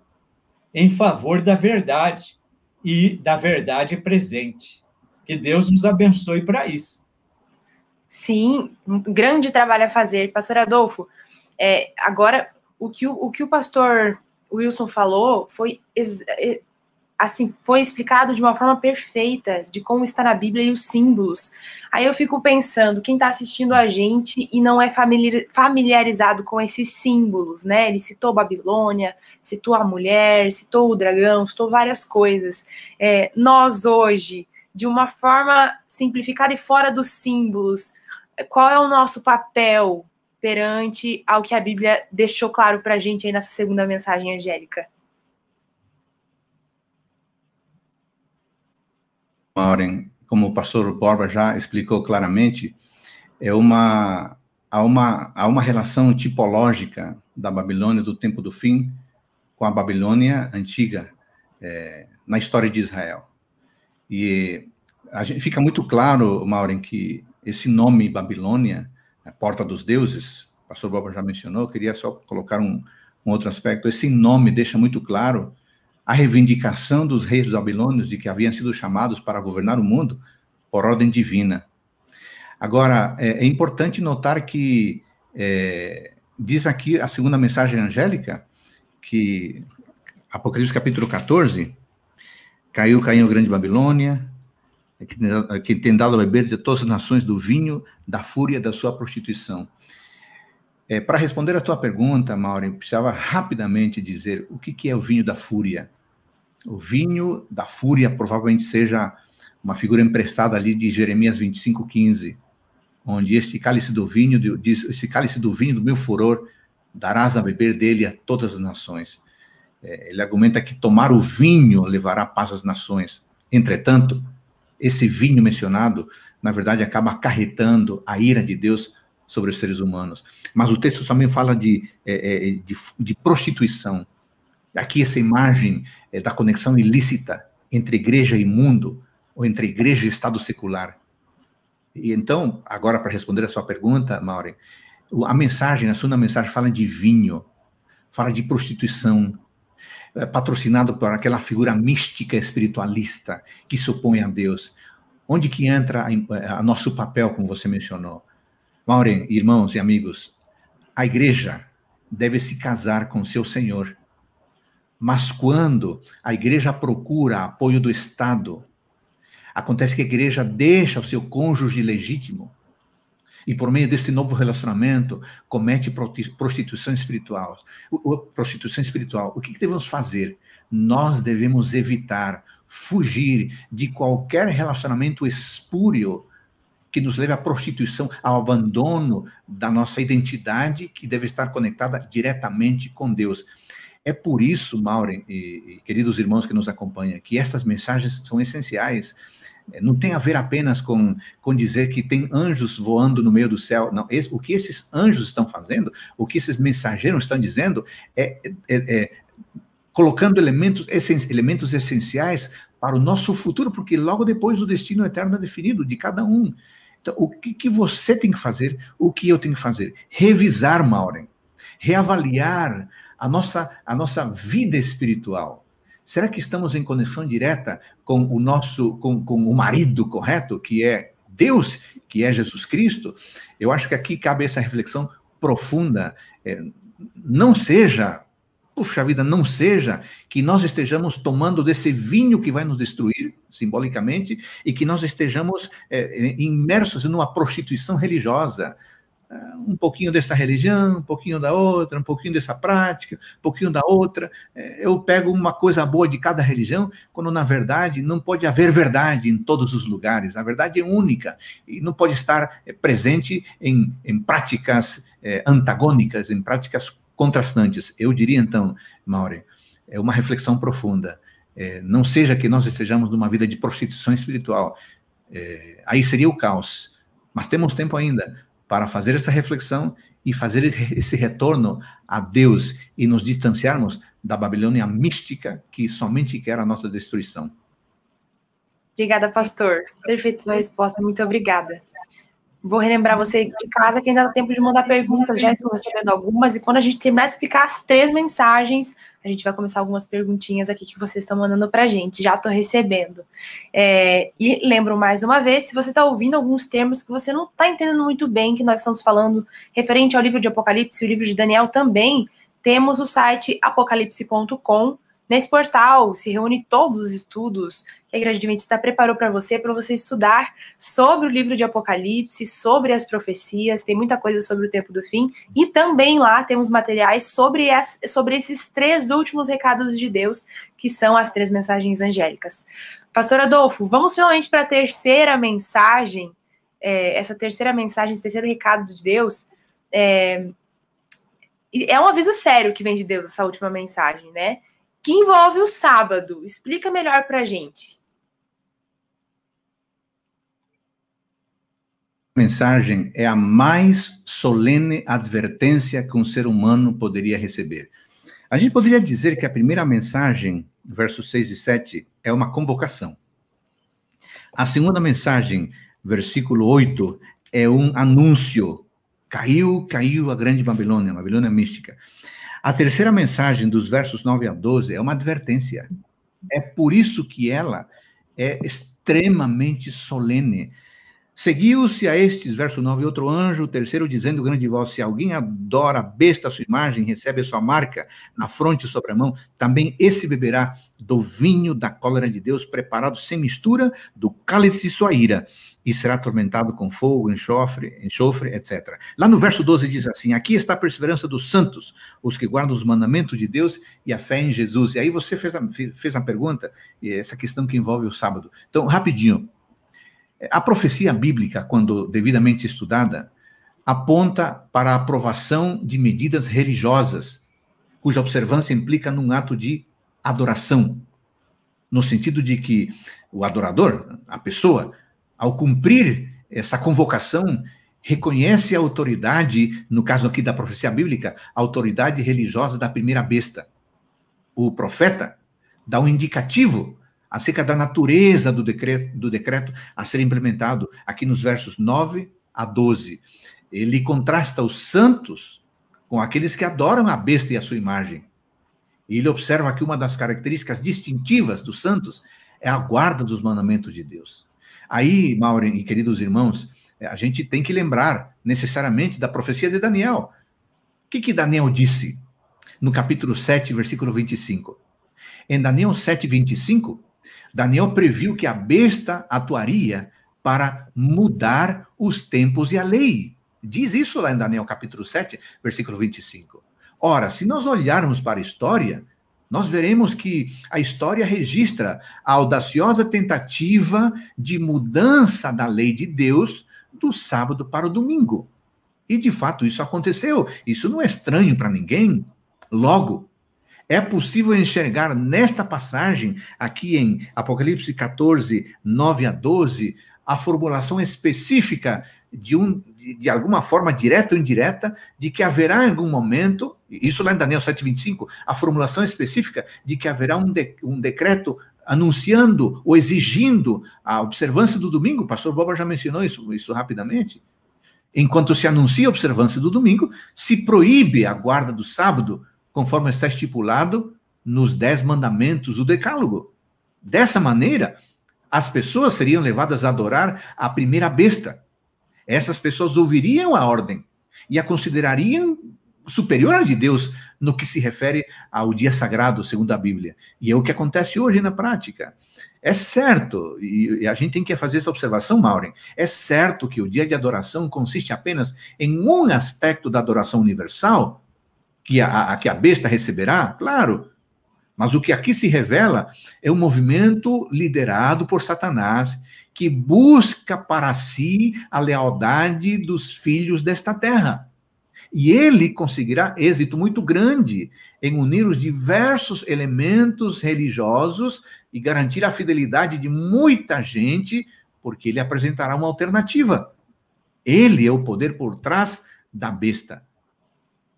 em favor da verdade e da verdade presente. Que Deus nos abençoe para isso. Sim, um grande trabalho a fazer. Pastor Adolfo, é, agora o que o, o que o pastor Wilson falou foi é, assim, foi explicado de uma forma perfeita de como está na Bíblia e os símbolos. Aí eu fico pensando, quem está assistindo a gente e não é familiarizado com esses símbolos, né? Ele citou Babilônia, citou a mulher, citou o dragão, citou várias coisas. É, nós hoje, de uma forma simplificada e fora dos símbolos, qual é o nosso papel perante ao que a Bíblia deixou claro para a gente aí nessa segunda mensagem angélica? Maureen, como o pastor Borba já explicou claramente, é uma há uma há uma relação tipológica da Babilônia do tempo do fim com a Babilônia antiga é, na história de Israel. E a gente fica muito claro, Maureen, que esse nome Babilônia a porta dos deuses, o pastor Boba já mencionou, queria só colocar um, um outro aspecto. Esse nome deixa muito claro a reivindicação dos reis babilônios de que haviam sido chamados para governar o mundo por ordem divina. Agora, é, é importante notar que é, diz aqui a segunda mensagem angélica, que Apocalipse capítulo 14, caiu, caiu a grande Babilônia, é que tem dado a beber de todas as nações do vinho da fúria da sua prostituição. É, Para responder a tua pergunta, Mauro, eu precisava rapidamente dizer o que, que é o vinho da fúria. O vinho da fúria provavelmente seja uma figura emprestada ali de Jeremias 25, 15, onde este cálice do vinho, diz, esse cálice do vinho do meu furor, darás a beber dele a todas as nações. É, ele argumenta que tomar o vinho levará paz às nações. Entretanto, esse vinho mencionado, na verdade, acaba acarretando a ira de Deus sobre os seres humanos. Mas o texto também fala de, é, é, de, de, prostituição. Aqui essa imagem é da conexão ilícita entre igreja e mundo, ou entre igreja e Estado secular. E então, agora para responder a sua pergunta, Maureen, a mensagem, a segunda mensagem fala de vinho, fala de prostituição, é, patrocinado por aquela figura mística espiritualista que se opõe a Deus. Onde que entra a, a nosso papel, como você mencionou? Maureen, irmãos e amigos, a igreja deve se casar com seu Senhor. Mas quando a igreja procura apoio do Estado, acontece que a igreja deixa o seu cônjuge legítimo e por meio desse novo relacionamento comete prostituição espiritual. Prostituição espiritual. O que devemos fazer? Nós devemos evitar, fugir de qualquer relacionamento espúrio que nos leve à prostituição, ao abandono da nossa identidade que deve estar conectada diretamente com Deus. É por isso, Maureen e, e queridos irmãos que nos acompanham, que estas mensagens são essenciais não tem a ver apenas com, com dizer que tem anjos voando no meio do céu. Não, esse, o que esses anjos estão fazendo, o que esses mensageiros estão dizendo, é, é, é colocando elementos, elementos essenciais para o nosso futuro, porque logo depois o destino eterno é definido de cada um. Então, o que, que você tem que fazer? O que eu tenho que fazer? Revisar, Maureen, reavaliar a nossa, a nossa vida espiritual Será que estamos em conexão direta com o nosso, com, com o marido correto, que é Deus, que é Jesus Cristo? Eu acho que aqui cabe essa reflexão profunda. É, não seja, puxa vida, não seja que nós estejamos tomando desse vinho que vai nos destruir, simbolicamente, e que nós estejamos é, imersos numa prostituição religiosa um pouquinho dessa religião, um pouquinho da outra, um pouquinho dessa prática, um pouquinho da outra. É, eu pego uma coisa boa de cada religião, quando na verdade não pode haver verdade em todos os lugares. A verdade é única e não pode estar é, presente em, em práticas é, antagônicas, em práticas contrastantes. Eu diria então, Maure, é uma reflexão profunda. É, não seja que nós estejamos numa vida de prostituição espiritual. É, aí seria o caos. Mas temos tempo ainda para fazer essa reflexão e fazer esse retorno a Deus e nos distanciarmos da Babilônia mística que somente quer a nossa destruição. Obrigada, pastor. Perfeita sua resposta, muito obrigada. Vou relembrar você de casa que ainda dá tempo de mandar perguntas, já estou recebendo algumas, e quando a gente terminar de explicar as três mensagens, a gente vai começar algumas perguntinhas aqui que vocês estão mandando para a gente, já estou recebendo. É, e lembro mais uma vez, se você está ouvindo alguns termos que você não está entendendo muito bem, que nós estamos falando referente ao livro de Apocalipse e o livro de Daniel também, temos o site apocalipse.com. Nesse portal se reúne todos os estudos que a Igreja Adventista preparou para você, para você estudar sobre o livro de Apocalipse, sobre as profecias, tem muita coisa sobre o tempo do fim, e também lá temos materiais sobre, as, sobre esses três últimos recados de Deus, que são as três mensagens angélicas. Pastor Adolfo, vamos finalmente para a terceira mensagem, é, essa terceira mensagem, esse terceiro recado de Deus. É, é um aviso sério que vem de Deus, essa última mensagem, né? Que envolve o sábado. Explica melhor para a gente. Mensagem é a mais solene advertência que um ser humano poderia receber. A gente poderia dizer que a primeira mensagem, versos 6 e 7, é uma convocação. A segunda mensagem, versículo 8, é um anúncio. Caiu, caiu a grande Babilônia, a Babilônia mística. A terceira mensagem, dos versos 9 a 12, é uma advertência. É por isso que ela é extremamente solene. Seguiu-se a estes, verso 9, outro anjo, terceiro, dizendo grande voz: Se alguém adora a besta a sua imagem, recebe a sua marca na fronte e sobre a mão, também esse beberá do vinho da cólera de Deus, preparado sem mistura, do cálice de sua ira, e será atormentado com fogo, enxofre, enxofre, etc. Lá no verso 12 diz assim: Aqui está a perseverança dos santos, os que guardam os mandamentos de Deus e a fé em Jesus. E aí você fez a, fez a pergunta, essa questão que envolve o sábado. Então, rapidinho a profecia bíblica, quando devidamente estudada, aponta para a aprovação de medidas religiosas, cuja observância implica num ato de adoração, no sentido de que o adorador, a pessoa, ao cumprir essa convocação, reconhece a autoridade, no caso aqui da profecia bíblica, a autoridade religiosa da primeira besta, o profeta dá um indicativo acerca da natureza do decreto, do decreto a ser implementado, aqui nos versos 9 a 12. Ele contrasta os santos com aqueles que adoram a besta e a sua imagem. E ele observa que uma das características distintivas dos santos é a guarda dos mandamentos de Deus. Aí, Maureen e queridos irmãos, a gente tem que lembrar necessariamente da profecia de Daniel. O que, que Daniel disse no capítulo 7, versículo 25? Em Daniel 7, 25, Daniel previu que a besta atuaria para mudar os tempos e a lei. Diz isso lá em Daniel capítulo 7, versículo 25. Ora, se nós olharmos para a história, nós veremos que a história registra a audaciosa tentativa de mudança da lei de Deus do sábado para o domingo. E de fato isso aconteceu. Isso não é estranho para ninguém. Logo, é possível enxergar nesta passagem, aqui em Apocalipse 14, 9 a 12, a formulação específica de, um, de, alguma forma direta ou indireta, de que haverá em algum momento, isso lá em Daniel 7,25, a formulação específica de que haverá um, de, um decreto anunciando ou exigindo a observância do domingo. O pastor Boba já mencionou isso, isso rapidamente. Enquanto se anuncia a observância do domingo, se proíbe a guarda do sábado conforme está estipulado nos dez mandamentos do Decálogo. Dessa maneira, as pessoas seriam levadas a adorar a primeira besta. Essas pessoas ouviriam a ordem e a considerariam superior à de Deus no que se refere ao dia sagrado, segundo a Bíblia. E é o que acontece hoje na prática. É certo, e a gente tem que fazer essa observação, Maureen, é certo que o dia de adoração consiste apenas em um aspecto da adoração universal, que a, a, que a besta receberá? Claro. Mas o que aqui se revela é um movimento liderado por Satanás que busca para si a lealdade dos filhos desta terra. E ele conseguirá êxito muito grande em unir os diversos elementos religiosos e garantir a fidelidade de muita gente, porque ele apresentará uma alternativa. Ele é o poder por trás da besta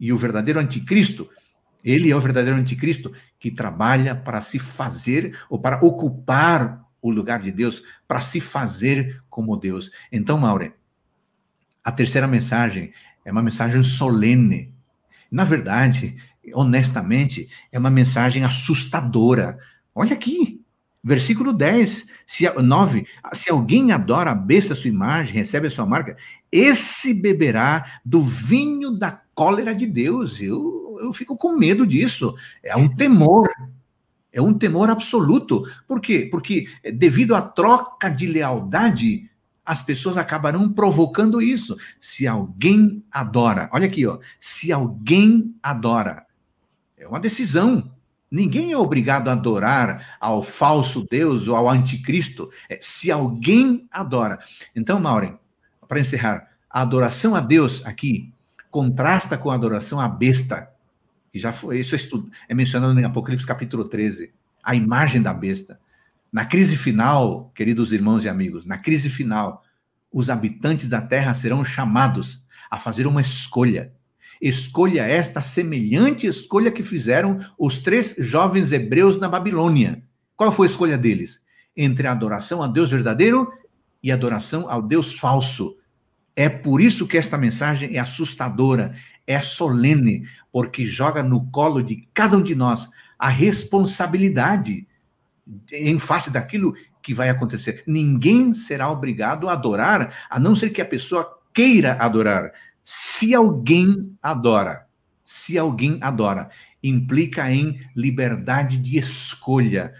e o verdadeiro anticristo, ele é o verdadeiro anticristo que trabalha para se fazer ou para ocupar o lugar de Deus, para se fazer como Deus. Então, Maure, a terceira mensagem é uma mensagem solene. Na verdade, honestamente, é uma mensagem assustadora. Olha aqui, Versículo 10, se, 9. Se alguém adora a besta, a sua imagem, recebe a sua marca, esse beberá do vinho da cólera de Deus. Eu, eu fico com medo disso. É um temor. É um temor absoluto. Por quê? Porque devido à troca de lealdade, as pessoas acabarão provocando isso. Se alguém adora, olha aqui, ó. Se alguém adora, é uma decisão. Ninguém é obrigado a adorar ao falso Deus ou ao anticristo, é, se alguém adora. Então, Maureen, para encerrar, a adoração a Deus aqui contrasta com a adoração à besta, que já foi, isso é, é mencionado em Apocalipse capítulo 13, a imagem da besta. Na crise final, queridos irmãos e amigos, na crise final, os habitantes da terra serão chamados a fazer uma escolha escolha esta semelhante escolha que fizeram os três jovens hebreus na Babilônia. Qual foi a escolha deles? Entre a adoração a Deus verdadeiro e a adoração ao Deus falso. É por isso que esta mensagem é assustadora, é solene, porque joga no colo de cada um de nós a responsabilidade em face daquilo que vai acontecer. Ninguém será obrigado a adorar, a não ser que a pessoa queira adorar. Se alguém adora, se alguém adora, implica em liberdade de escolha.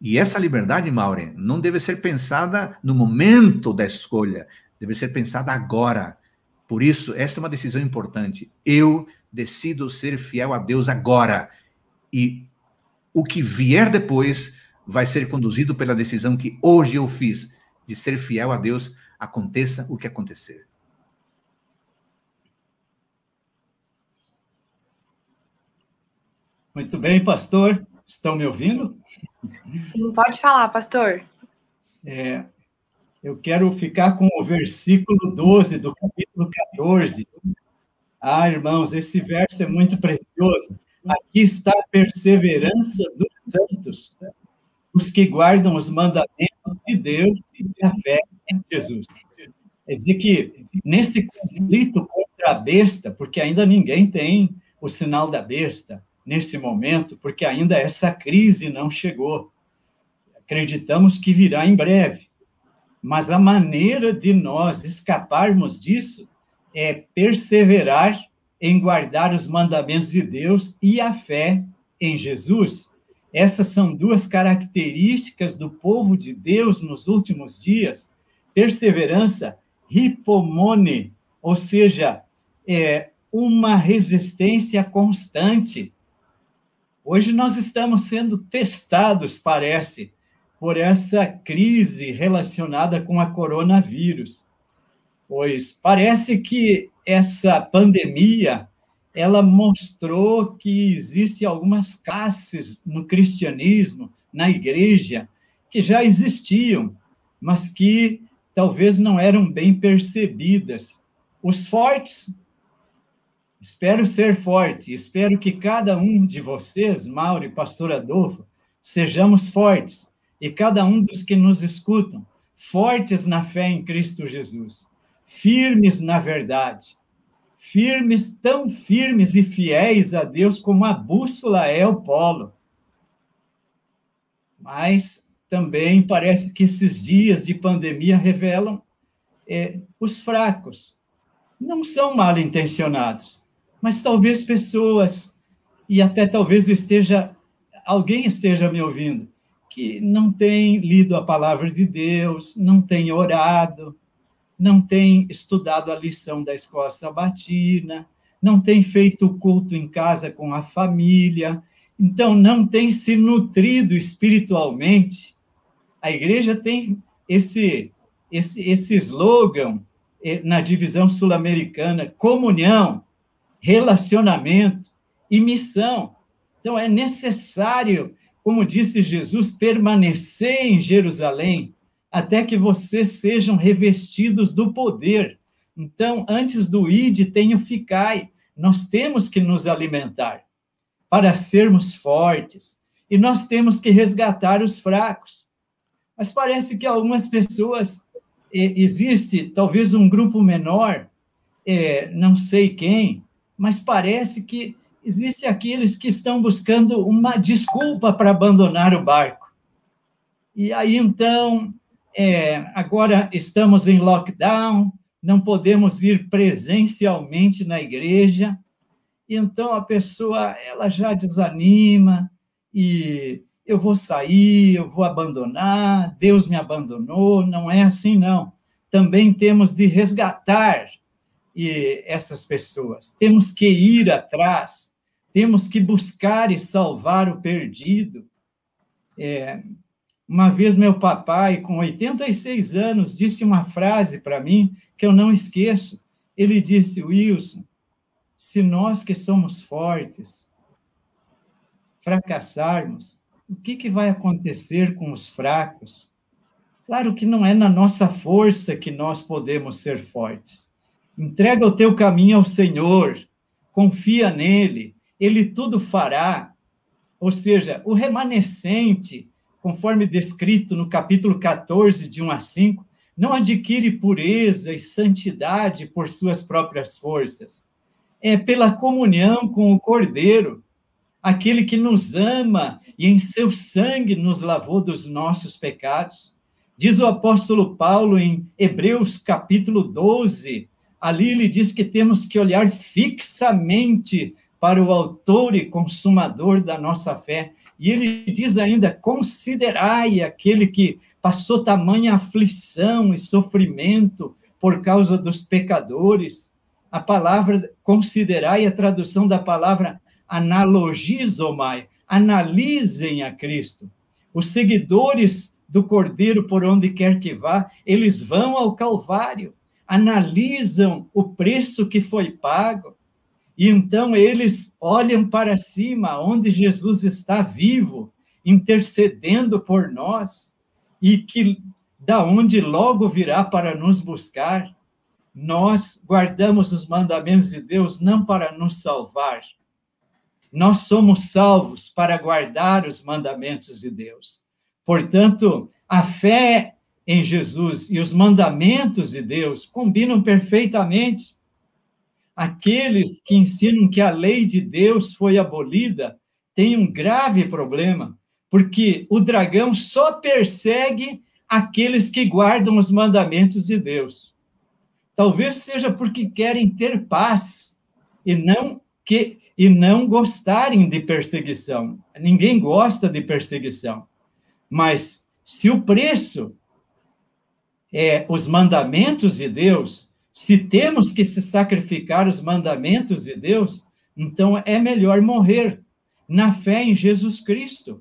E essa liberdade, Maureen, não deve ser pensada no momento da escolha, deve ser pensada agora. Por isso, esta é uma decisão importante. Eu decido ser fiel a Deus agora. E o que vier depois vai ser conduzido pela decisão que hoje eu fiz de ser fiel a Deus, aconteça o que acontecer. Muito bem, pastor. Estão me ouvindo? Sim, pode falar, pastor. É, eu quero ficar com o versículo 12 do capítulo 14. Ah, irmãos, esse verso é muito precioso. aqui está a perseverança dos santos, os que guardam os mandamentos de Deus e a fé em Jesus. Quer dizer que, nesse conflito contra a besta, porque ainda ninguém tem o sinal da besta nesse momento, porque ainda essa crise não chegou. Acreditamos que virá em breve. Mas a maneira de nós escaparmos disso é perseverar em guardar os mandamentos de Deus e a fé em Jesus. Essas são duas características do povo de Deus nos últimos dias: perseverança, hipomone, ou seja, é uma resistência constante. Hoje nós estamos sendo testados, parece, por essa crise relacionada com a coronavírus. Pois parece que essa pandemia ela mostrou que existe algumas classes no cristianismo, na igreja, que já existiam, mas que talvez não eram bem percebidas. Os fortes, espero ser forte, espero que cada um de vocês, Mauro e Pastor Adolfo, sejamos fortes, e cada um dos que nos escutam, fortes na fé em Cristo Jesus, firmes na verdade, firmes, tão firmes e fiéis a Deus como a bússola é o polo. Mas também parece que esses dias de pandemia revelam é, os fracos. Não são mal intencionados, mas talvez pessoas, e até talvez esteja, alguém esteja me ouvindo, que não tem lido a palavra de Deus, não tem orado, não tem estudado a lição da escola sabatina, não tem feito o culto em casa com a família, então não tem se nutrido espiritualmente. A igreja tem esse esse esse slogan eh, na divisão sul-americana, comunhão, relacionamento e missão. Então é necessário como disse Jesus, permanecer em Jerusalém até que vocês sejam revestidos do poder. Então, antes do ide, tenho ficai. Nós temos que nos alimentar para sermos fortes e nós temos que resgatar os fracos. Mas parece que algumas pessoas existe talvez um grupo menor, é, não sei quem, mas parece que existem aqueles que estão buscando uma desculpa para abandonar o barco. E aí, então, é, agora estamos em lockdown, não podemos ir presencialmente na igreja, então a pessoa ela já desanima e eu vou sair, eu vou abandonar, Deus me abandonou, não é assim não. Também temos de resgatar e essas pessoas. Temos que ir atrás, temos que buscar e salvar o perdido. É, uma vez meu papai, com 86 anos, disse uma frase para mim que eu não esqueço. Ele disse: Wilson, se nós que somos fortes fracassarmos, o que, que vai acontecer com os fracos? Claro que não é na nossa força que nós podemos ser fortes Entrega o teu caminho ao Senhor, confia nele, ele tudo fará. Ou seja, o remanescente, conforme descrito no capítulo 14, de 1 a 5, não adquire pureza e santidade por suas próprias forças. É pela comunhão com o Cordeiro, aquele que nos ama e em seu sangue nos lavou dos nossos pecados. Diz o apóstolo Paulo em Hebreus capítulo 12, Ali ele diz que temos que olhar fixamente para o autor e consumador da nossa fé. E ele diz ainda: considerai aquele que passou tamanha aflição e sofrimento por causa dos pecadores. A palavra considerai a tradução da palavra analogizomai, analisem a Cristo. Os seguidores do Cordeiro, por onde quer que vá, eles vão ao Calvário analisam o preço que foi pago, e então eles olham para cima, onde Jesus está vivo, intercedendo por nós, e que da onde logo virá para nos buscar. Nós guardamos os mandamentos de Deus não para nos salvar, nós somos salvos para guardar os mandamentos de Deus. Portanto, a fé em Jesus e os mandamentos de Deus combinam perfeitamente. Aqueles que ensinam que a lei de Deus foi abolida têm um grave problema, porque o dragão só persegue aqueles que guardam os mandamentos de Deus. Talvez seja porque querem ter paz e não que e não gostarem de perseguição. Ninguém gosta de perseguição. Mas se o preço é os mandamentos de Deus, se temos que se sacrificar os mandamentos de Deus, então é melhor morrer na fé em Jesus Cristo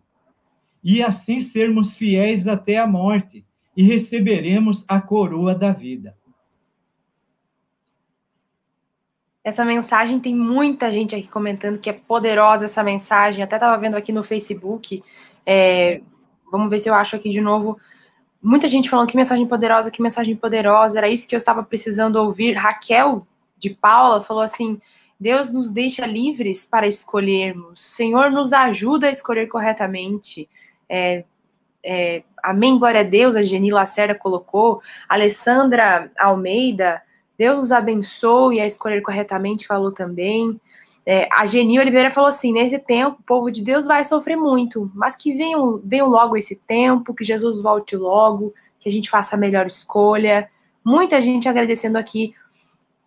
e assim sermos fiéis até a morte e receberemos a coroa da vida. Essa mensagem tem muita gente aqui comentando que é poderosa essa mensagem. Até estava vendo aqui no Facebook. É, vamos ver se eu acho aqui de novo. Muita gente falando que mensagem poderosa, que mensagem poderosa. Era isso que eu estava precisando ouvir. Raquel de Paula falou assim: Deus nos deixa livres para escolhermos. Senhor nos ajuda a escolher corretamente. É, é, amém, glória a Deus. A Geni Lacerda colocou. Alessandra Almeida Deus nos abençoe a escolher corretamente, falou também. É, a Geni Oliveira falou assim: nesse tempo, o povo de Deus vai sofrer muito, mas que venha, venha logo esse tempo, que Jesus volte logo, que a gente faça a melhor escolha. Muita gente agradecendo aqui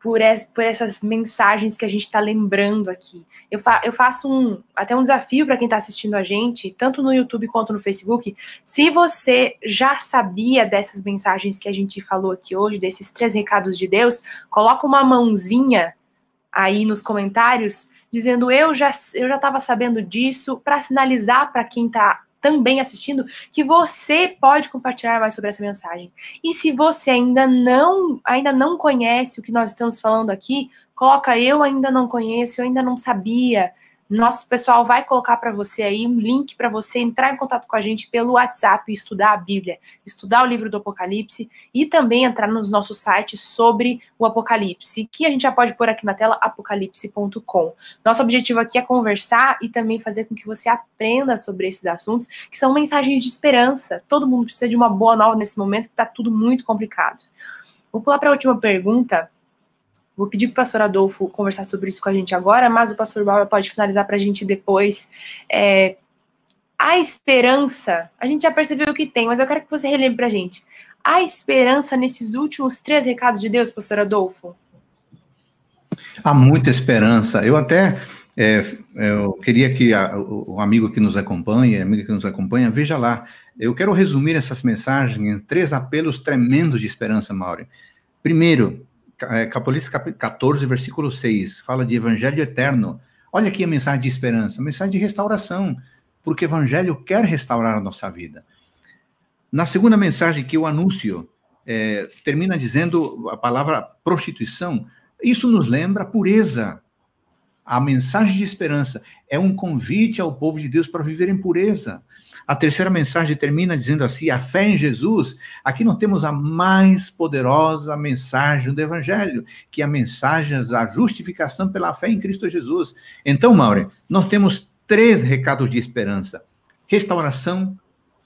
por, es, por essas mensagens que a gente está lembrando aqui. Eu, fa, eu faço um, até um desafio para quem está assistindo a gente, tanto no YouTube quanto no Facebook. Se você já sabia dessas mensagens que a gente falou aqui hoje, desses três recados de Deus, coloca uma mãozinha aí nos comentários dizendo eu já eu já estava sabendo disso para sinalizar para quem está também assistindo, que você pode compartilhar mais sobre essa mensagem. E se você ainda não, ainda não conhece o que nós estamos falando aqui, coloca eu ainda não conheço, eu ainda não sabia, nosso pessoal vai colocar para você aí um link para você entrar em contato com a gente pelo WhatsApp e estudar a Bíblia, estudar o livro do Apocalipse e também entrar nos nossos sites sobre o Apocalipse, que a gente já pode pôr aqui na tela apocalipse.com. Nosso objetivo aqui é conversar e também fazer com que você aprenda sobre esses assuntos, que são mensagens de esperança. Todo mundo precisa de uma boa nova nesse momento que está tudo muito complicado. Vou pular para a última pergunta Vou pedir para o pastor Adolfo conversar sobre isso com a gente agora, mas o pastor Bauer pode finalizar para a gente depois. É, a esperança, a gente já percebeu que tem, mas eu quero que você relembre para a gente. A esperança nesses últimos três recados de Deus, pastor Adolfo? Há muita esperança. Eu até é, eu queria que a, o, amigo que nos acompanha, a amiga que nos acompanha, veja lá. Eu quero resumir essas mensagens em três apelos tremendos de esperança, Mauro. Primeiro, é, Apocalipse 14, versículo 6, fala de evangelho eterno. Olha aqui a mensagem de esperança, mensagem de restauração, porque o evangelho quer restaurar a nossa vida. Na segunda mensagem que eu anúncio, é, termina dizendo a palavra prostituição. Isso nos lembra pureza. A mensagem de esperança é um convite ao povo de Deus para viver em pureza. A terceira mensagem termina dizendo assim: a fé em Jesus. Aqui nós temos a mais poderosa mensagem do Evangelho, que é a mensagem da justificação pela fé em Cristo Jesus. Então, Maure, nós temos três recados de esperança: restauração,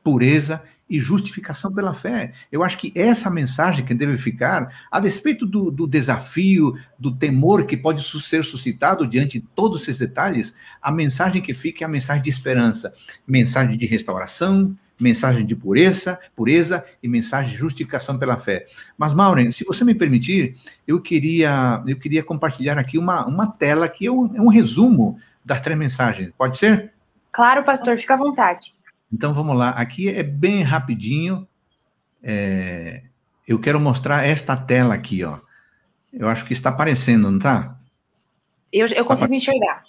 pureza e justificação pela fé. Eu acho que essa mensagem que deve ficar, a despeito do, do, desafio, do temor que pode ser suscitado diante de todos esses detalhes, a mensagem que fica é a mensagem de esperança, mensagem de restauração, mensagem de pureza, pureza e mensagem de justificação pela fé. Mas, Maureen, se você me permitir, eu queria, eu queria compartilhar aqui uma, uma tela que é um, é um resumo das três mensagens. Pode ser? Claro, pastor, fica à vontade. Então vamos lá, aqui é bem rapidinho. É, eu quero mostrar esta tela aqui, ó. Eu acho que está aparecendo, não está? Eu, eu consigo enxergar.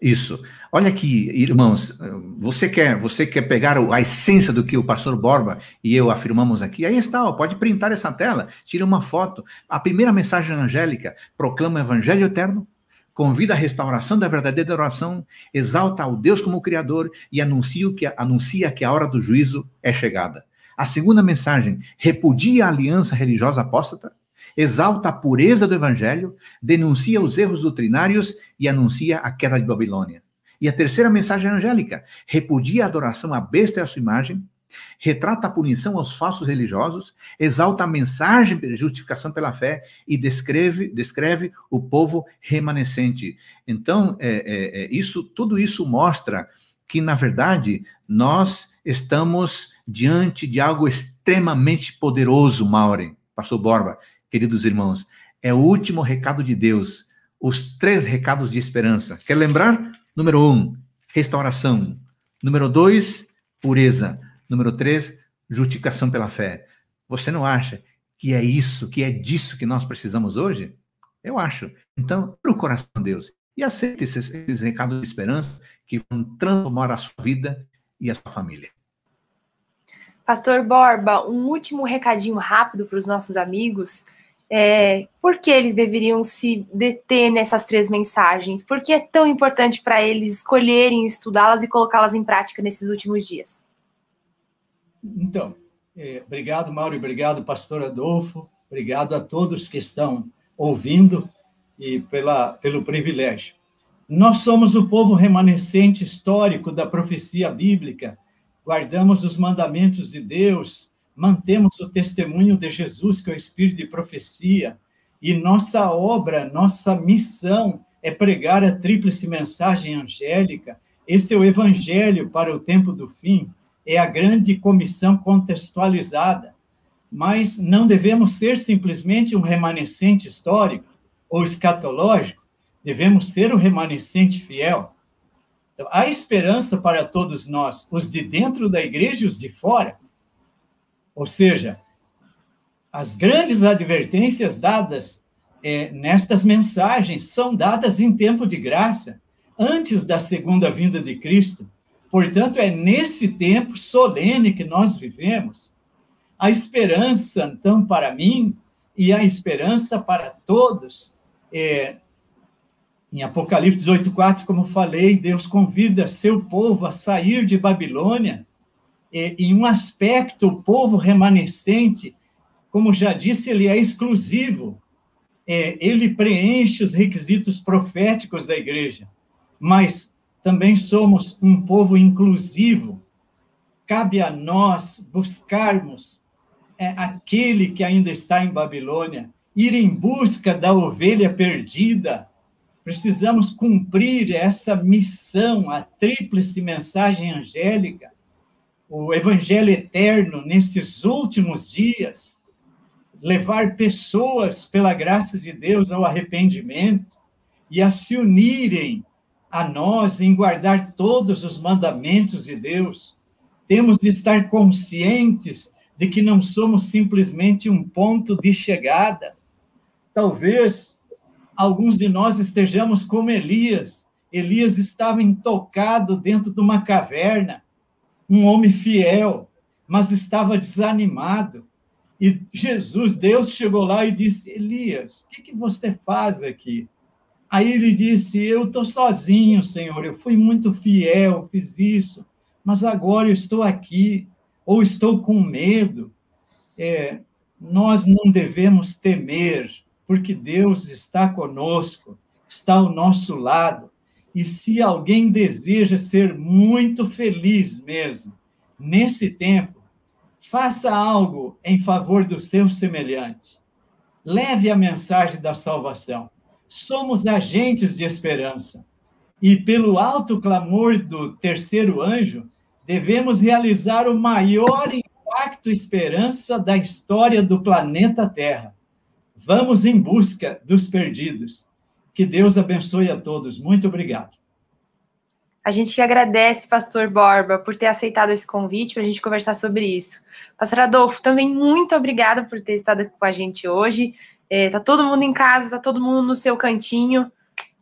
Isso. Olha aqui, irmãos, você quer, você quer pegar a essência do que o pastor Borba e eu afirmamos aqui? Aí está, ó, pode printar essa tela, tira uma foto. A primeira mensagem angélica proclama o evangelho eterno, convida a restauração da verdadeira oração, exalta ao Deus como Criador e anuncia que, anuncia que a hora do juízo é chegada. A segunda mensagem repudia a aliança religiosa apóstata, exalta a pureza do evangelho, denuncia os erros doutrinários e anuncia a queda de Babilônia. E a terceira mensagem angélica repudia a adoração à besta e à sua imagem, retrata a punição aos falsos religiosos, exalta a mensagem de justificação pela fé e descreve, descreve o povo remanescente. Então, é, é, é, isso, tudo isso mostra que, na verdade, nós estamos diante de algo extremamente poderoso, Maureen, pastor Borba, queridos irmãos. É o último recado de Deus, os três recados de esperança. Quer lembrar? Número um, restauração. Número dois, pureza. Número três, justificação pela fé. Você não acha que é isso, que é disso que nós precisamos hoje? Eu acho. Então, para o coração de Deus e aceite esses, esses recados de esperança que vão transformar a sua vida e a sua família. Pastor Borba, um último recadinho rápido para os nossos amigos. É, por que eles deveriam se deter nessas três mensagens? Por que é tão importante para eles escolherem estudá-las e colocá-las em prática nesses últimos dias? Então, é, obrigado, Mauro, obrigado, pastor Adolfo, obrigado a todos que estão ouvindo e pela, pelo privilégio. Nós somos o povo remanescente histórico da profecia bíblica, guardamos os mandamentos de Deus, mantemos o testemunho de Jesus, que é o espírito de profecia, e nossa obra, nossa missão é pregar a tríplice mensagem angélica. Esse é o evangelho para o tempo do fim é a grande comissão contextualizada, mas não devemos ser simplesmente um remanescente histórico ou escatológico, devemos ser um remanescente fiel. Então, há esperança para todos nós, os de dentro da igreja e os de fora. Ou seja, as grandes advertências dadas é, nestas mensagens são dadas em tempo de graça, antes da segunda vinda de Cristo. Portanto, é nesse tempo solene que nós vivemos. A esperança, então, para mim, e a esperança para todos. É, em Apocalipse 18,4, como falei, Deus convida seu povo a sair de Babilônia. É, em um aspecto, o povo remanescente, como já disse, ele é exclusivo. É, ele preenche os requisitos proféticos da igreja. Mas também somos um povo inclusivo. Cabe a nós buscarmos é, aquele que ainda está em Babilônia, ir em busca da ovelha perdida. Precisamos cumprir essa missão, a tríplice mensagem angélica, o evangelho eterno nesses últimos dias, levar pessoas, pela graça de Deus, ao arrependimento e a se unirem a nós em guardar todos os mandamentos de Deus. Temos de estar conscientes de que não somos simplesmente um ponto de chegada. Talvez alguns de nós estejamos como Elias. Elias estava intocado dentro de uma caverna, um homem fiel, mas estava desanimado. E Jesus, Deus, chegou lá e disse: Elias, o que, que você faz aqui? Aí ele disse: Eu estou sozinho, Senhor, eu fui muito fiel, fiz isso, mas agora eu estou aqui, ou estou com medo. É, nós não devemos temer, porque Deus está conosco, está ao nosso lado. E se alguém deseja ser muito feliz mesmo, nesse tempo, faça algo em favor do seu semelhante. Leve a mensagem da salvação somos agentes de esperança. E pelo alto clamor do terceiro anjo, devemos realizar o maior impacto esperança da história do planeta Terra. Vamos em busca dos perdidos. Que Deus abençoe a todos. Muito obrigado. A gente que agradece, Pastor Borba, por ter aceitado esse convite para a gente conversar sobre isso. Pastor Adolfo, também muito obrigada por ter estado aqui com a gente hoje. É, tá todo mundo em casa, tá todo mundo no seu cantinho,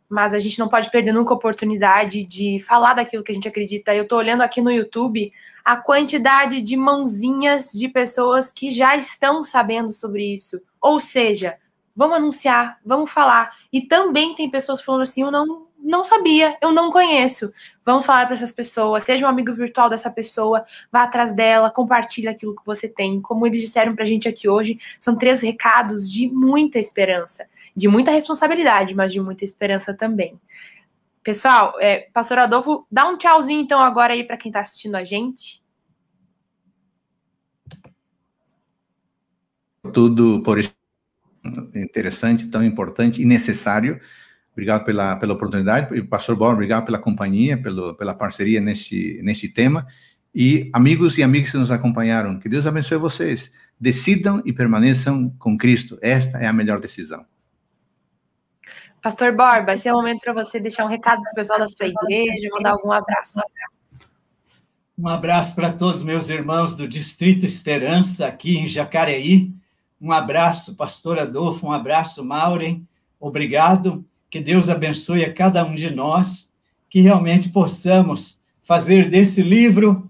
mas a gente não pode perder nunca a oportunidade de falar daquilo que a gente acredita. Eu tô olhando aqui no YouTube a quantidade de mãozinhas de pessoas que já estão sabendo sobre isso. Ou seja, vamos anunciar, vamos falar. E também tem pessoas falando assim: eu não, não sabia, eu não conheço. Vamos falar para essas pessoas, seja um amigo virtual dessa pessoa, vá atrás dela, compartilhe aquilo que você tem. Como eles disseram para a gente aqui hoje, são três recados de muita esperança, de muita responsabilidade, mas de muita esperança também. Pessoal, é, Pastor Adolfo, dá um tchauzinho então agora aí para quem está assistindo a gente. Tudo por interessante, tão importante e necessário. Obrigado pela, pela oportunidade. E, Pastor Borba, obrigado pela companhia, pelo, pela parceria neste, neste tema. E amigos e amigas que nos acompanharam, que Deus abençoe vocês. Decidam e permaneçam com Cristo. Esta é a melhor decisão. Pastor Borba, esse é o momento para você deixar um recado para o pessoal da sua igreja, mandar algum abraço. Um abraço para todos meus irmãos do Distrito Esperança, aqui em Jacareí. Um abraço, pastor Adolfo, um abraço, Maureen. Obrigado. Que Deus abençoe a cada um de nós, que realmente possamos fazer desse livro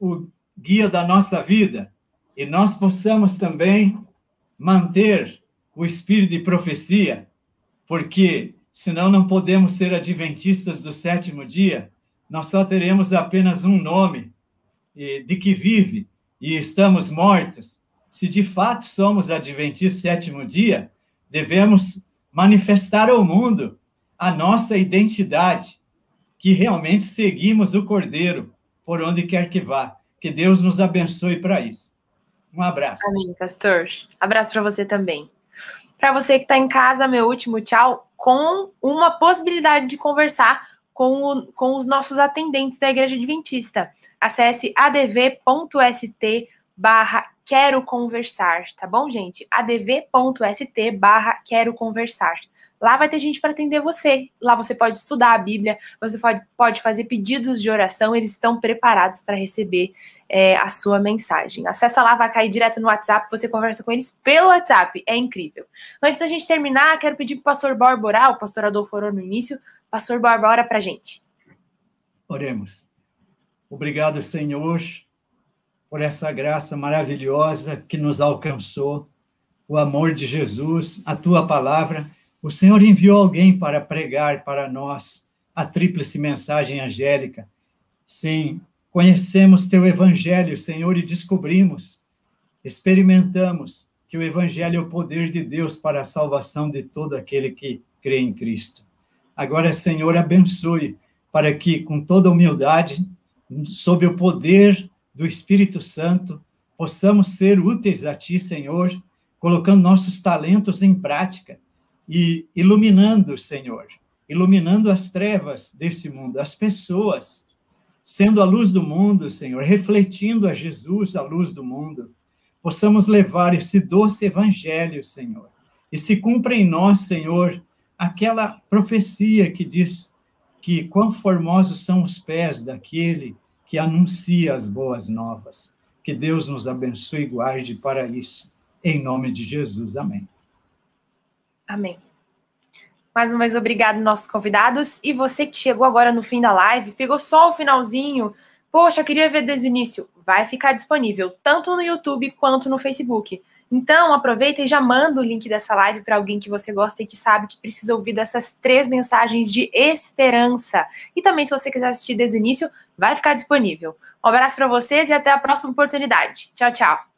o guia da nossa vida e nós possamos também manter o espírito de profecia, porque senão não podemos ser adventistas do sétimo dia, nós só teremos apenas um nome de que vive e estamos mortos. Se de fato somos adventistas do sétimo dia, devemos manifestar ao mundo a nossa identidade, que realmente seguimos o Cordeiro por onde quer que vá. Que Deus nos abençoe para isso. Um abraço. Amém, pastor. Abraço para você também. Para você que está em casa, meu último tchau, com uma possibilidade de conversar com, o, com os nossos atendentes da Igreja Adventista. Acesse adv.st barra quero conversar, tá bom, gente? adv.st barra quero conversar. Lá vai ter gente para atender você. Lá você pode estudar a Bíblia, você pode, fazer pedidos de oração, eles estão preparados para receber é, a sua mensagem. Acessa lá, vai cair direto no WhatsApp, você conversa com eles pelo WhatsApp, é incrível. Antes da gente terminar, quero pedir para o pastor Borba orar, o pastor Adolfo orou no início. Pastor Borba, ora para gente. Oremos. Obrigado, Senhor, por essa graça maravilhosa que nos alcançou, o amor de Jesus, a tua palavra. O Senhor enviou alguém para pregar para nós a tríplice mensagem angélica. Sim, conhecemos teu evangelho, Senhor, e descobrimos, experimentamos que o evangelho é o poder de Deus para a salvação de todo aquele que crê em Cristo. Agora, Senhor, abençoe para que, com toda humildade, sob o poder do Espírito Santo, possamos ser úteis a Ti, Senhor, colocando nossos talentos em prática e iluminando, Senhor, iluminando as trevas desse mundo, as pessoas, sendo a luz do mundo, Senhor, refletindo a Jesus, a luz do mundo, possamos levar esse doce evangelho, Senhor, e se cumpra em nós, Senhor, aquela profecia que diz que quão formosos são os pés daquele que anuncia as boas novas. Que Deus nos abençoe e guarde para isso. Em nome de Jesus. Amém. Amém. Mais uma vez, obrigado, nossos convidados. E você que chegou agora no fim da live, pegou só o finalzinho. Poxa, queria ver desde o início. Vai ficar disponível tanto no YouTube quanto no Facebook. Então, aproveita e já manda o link dessa live para alguém que você gosta e que sabe que precisa ouvir dessas três mensagens de esperança. E também, se você quiser assistir desde o início, vai ficar disponível. Um abraço para vocês e até a próxima oportunidade. Tchau, tchau.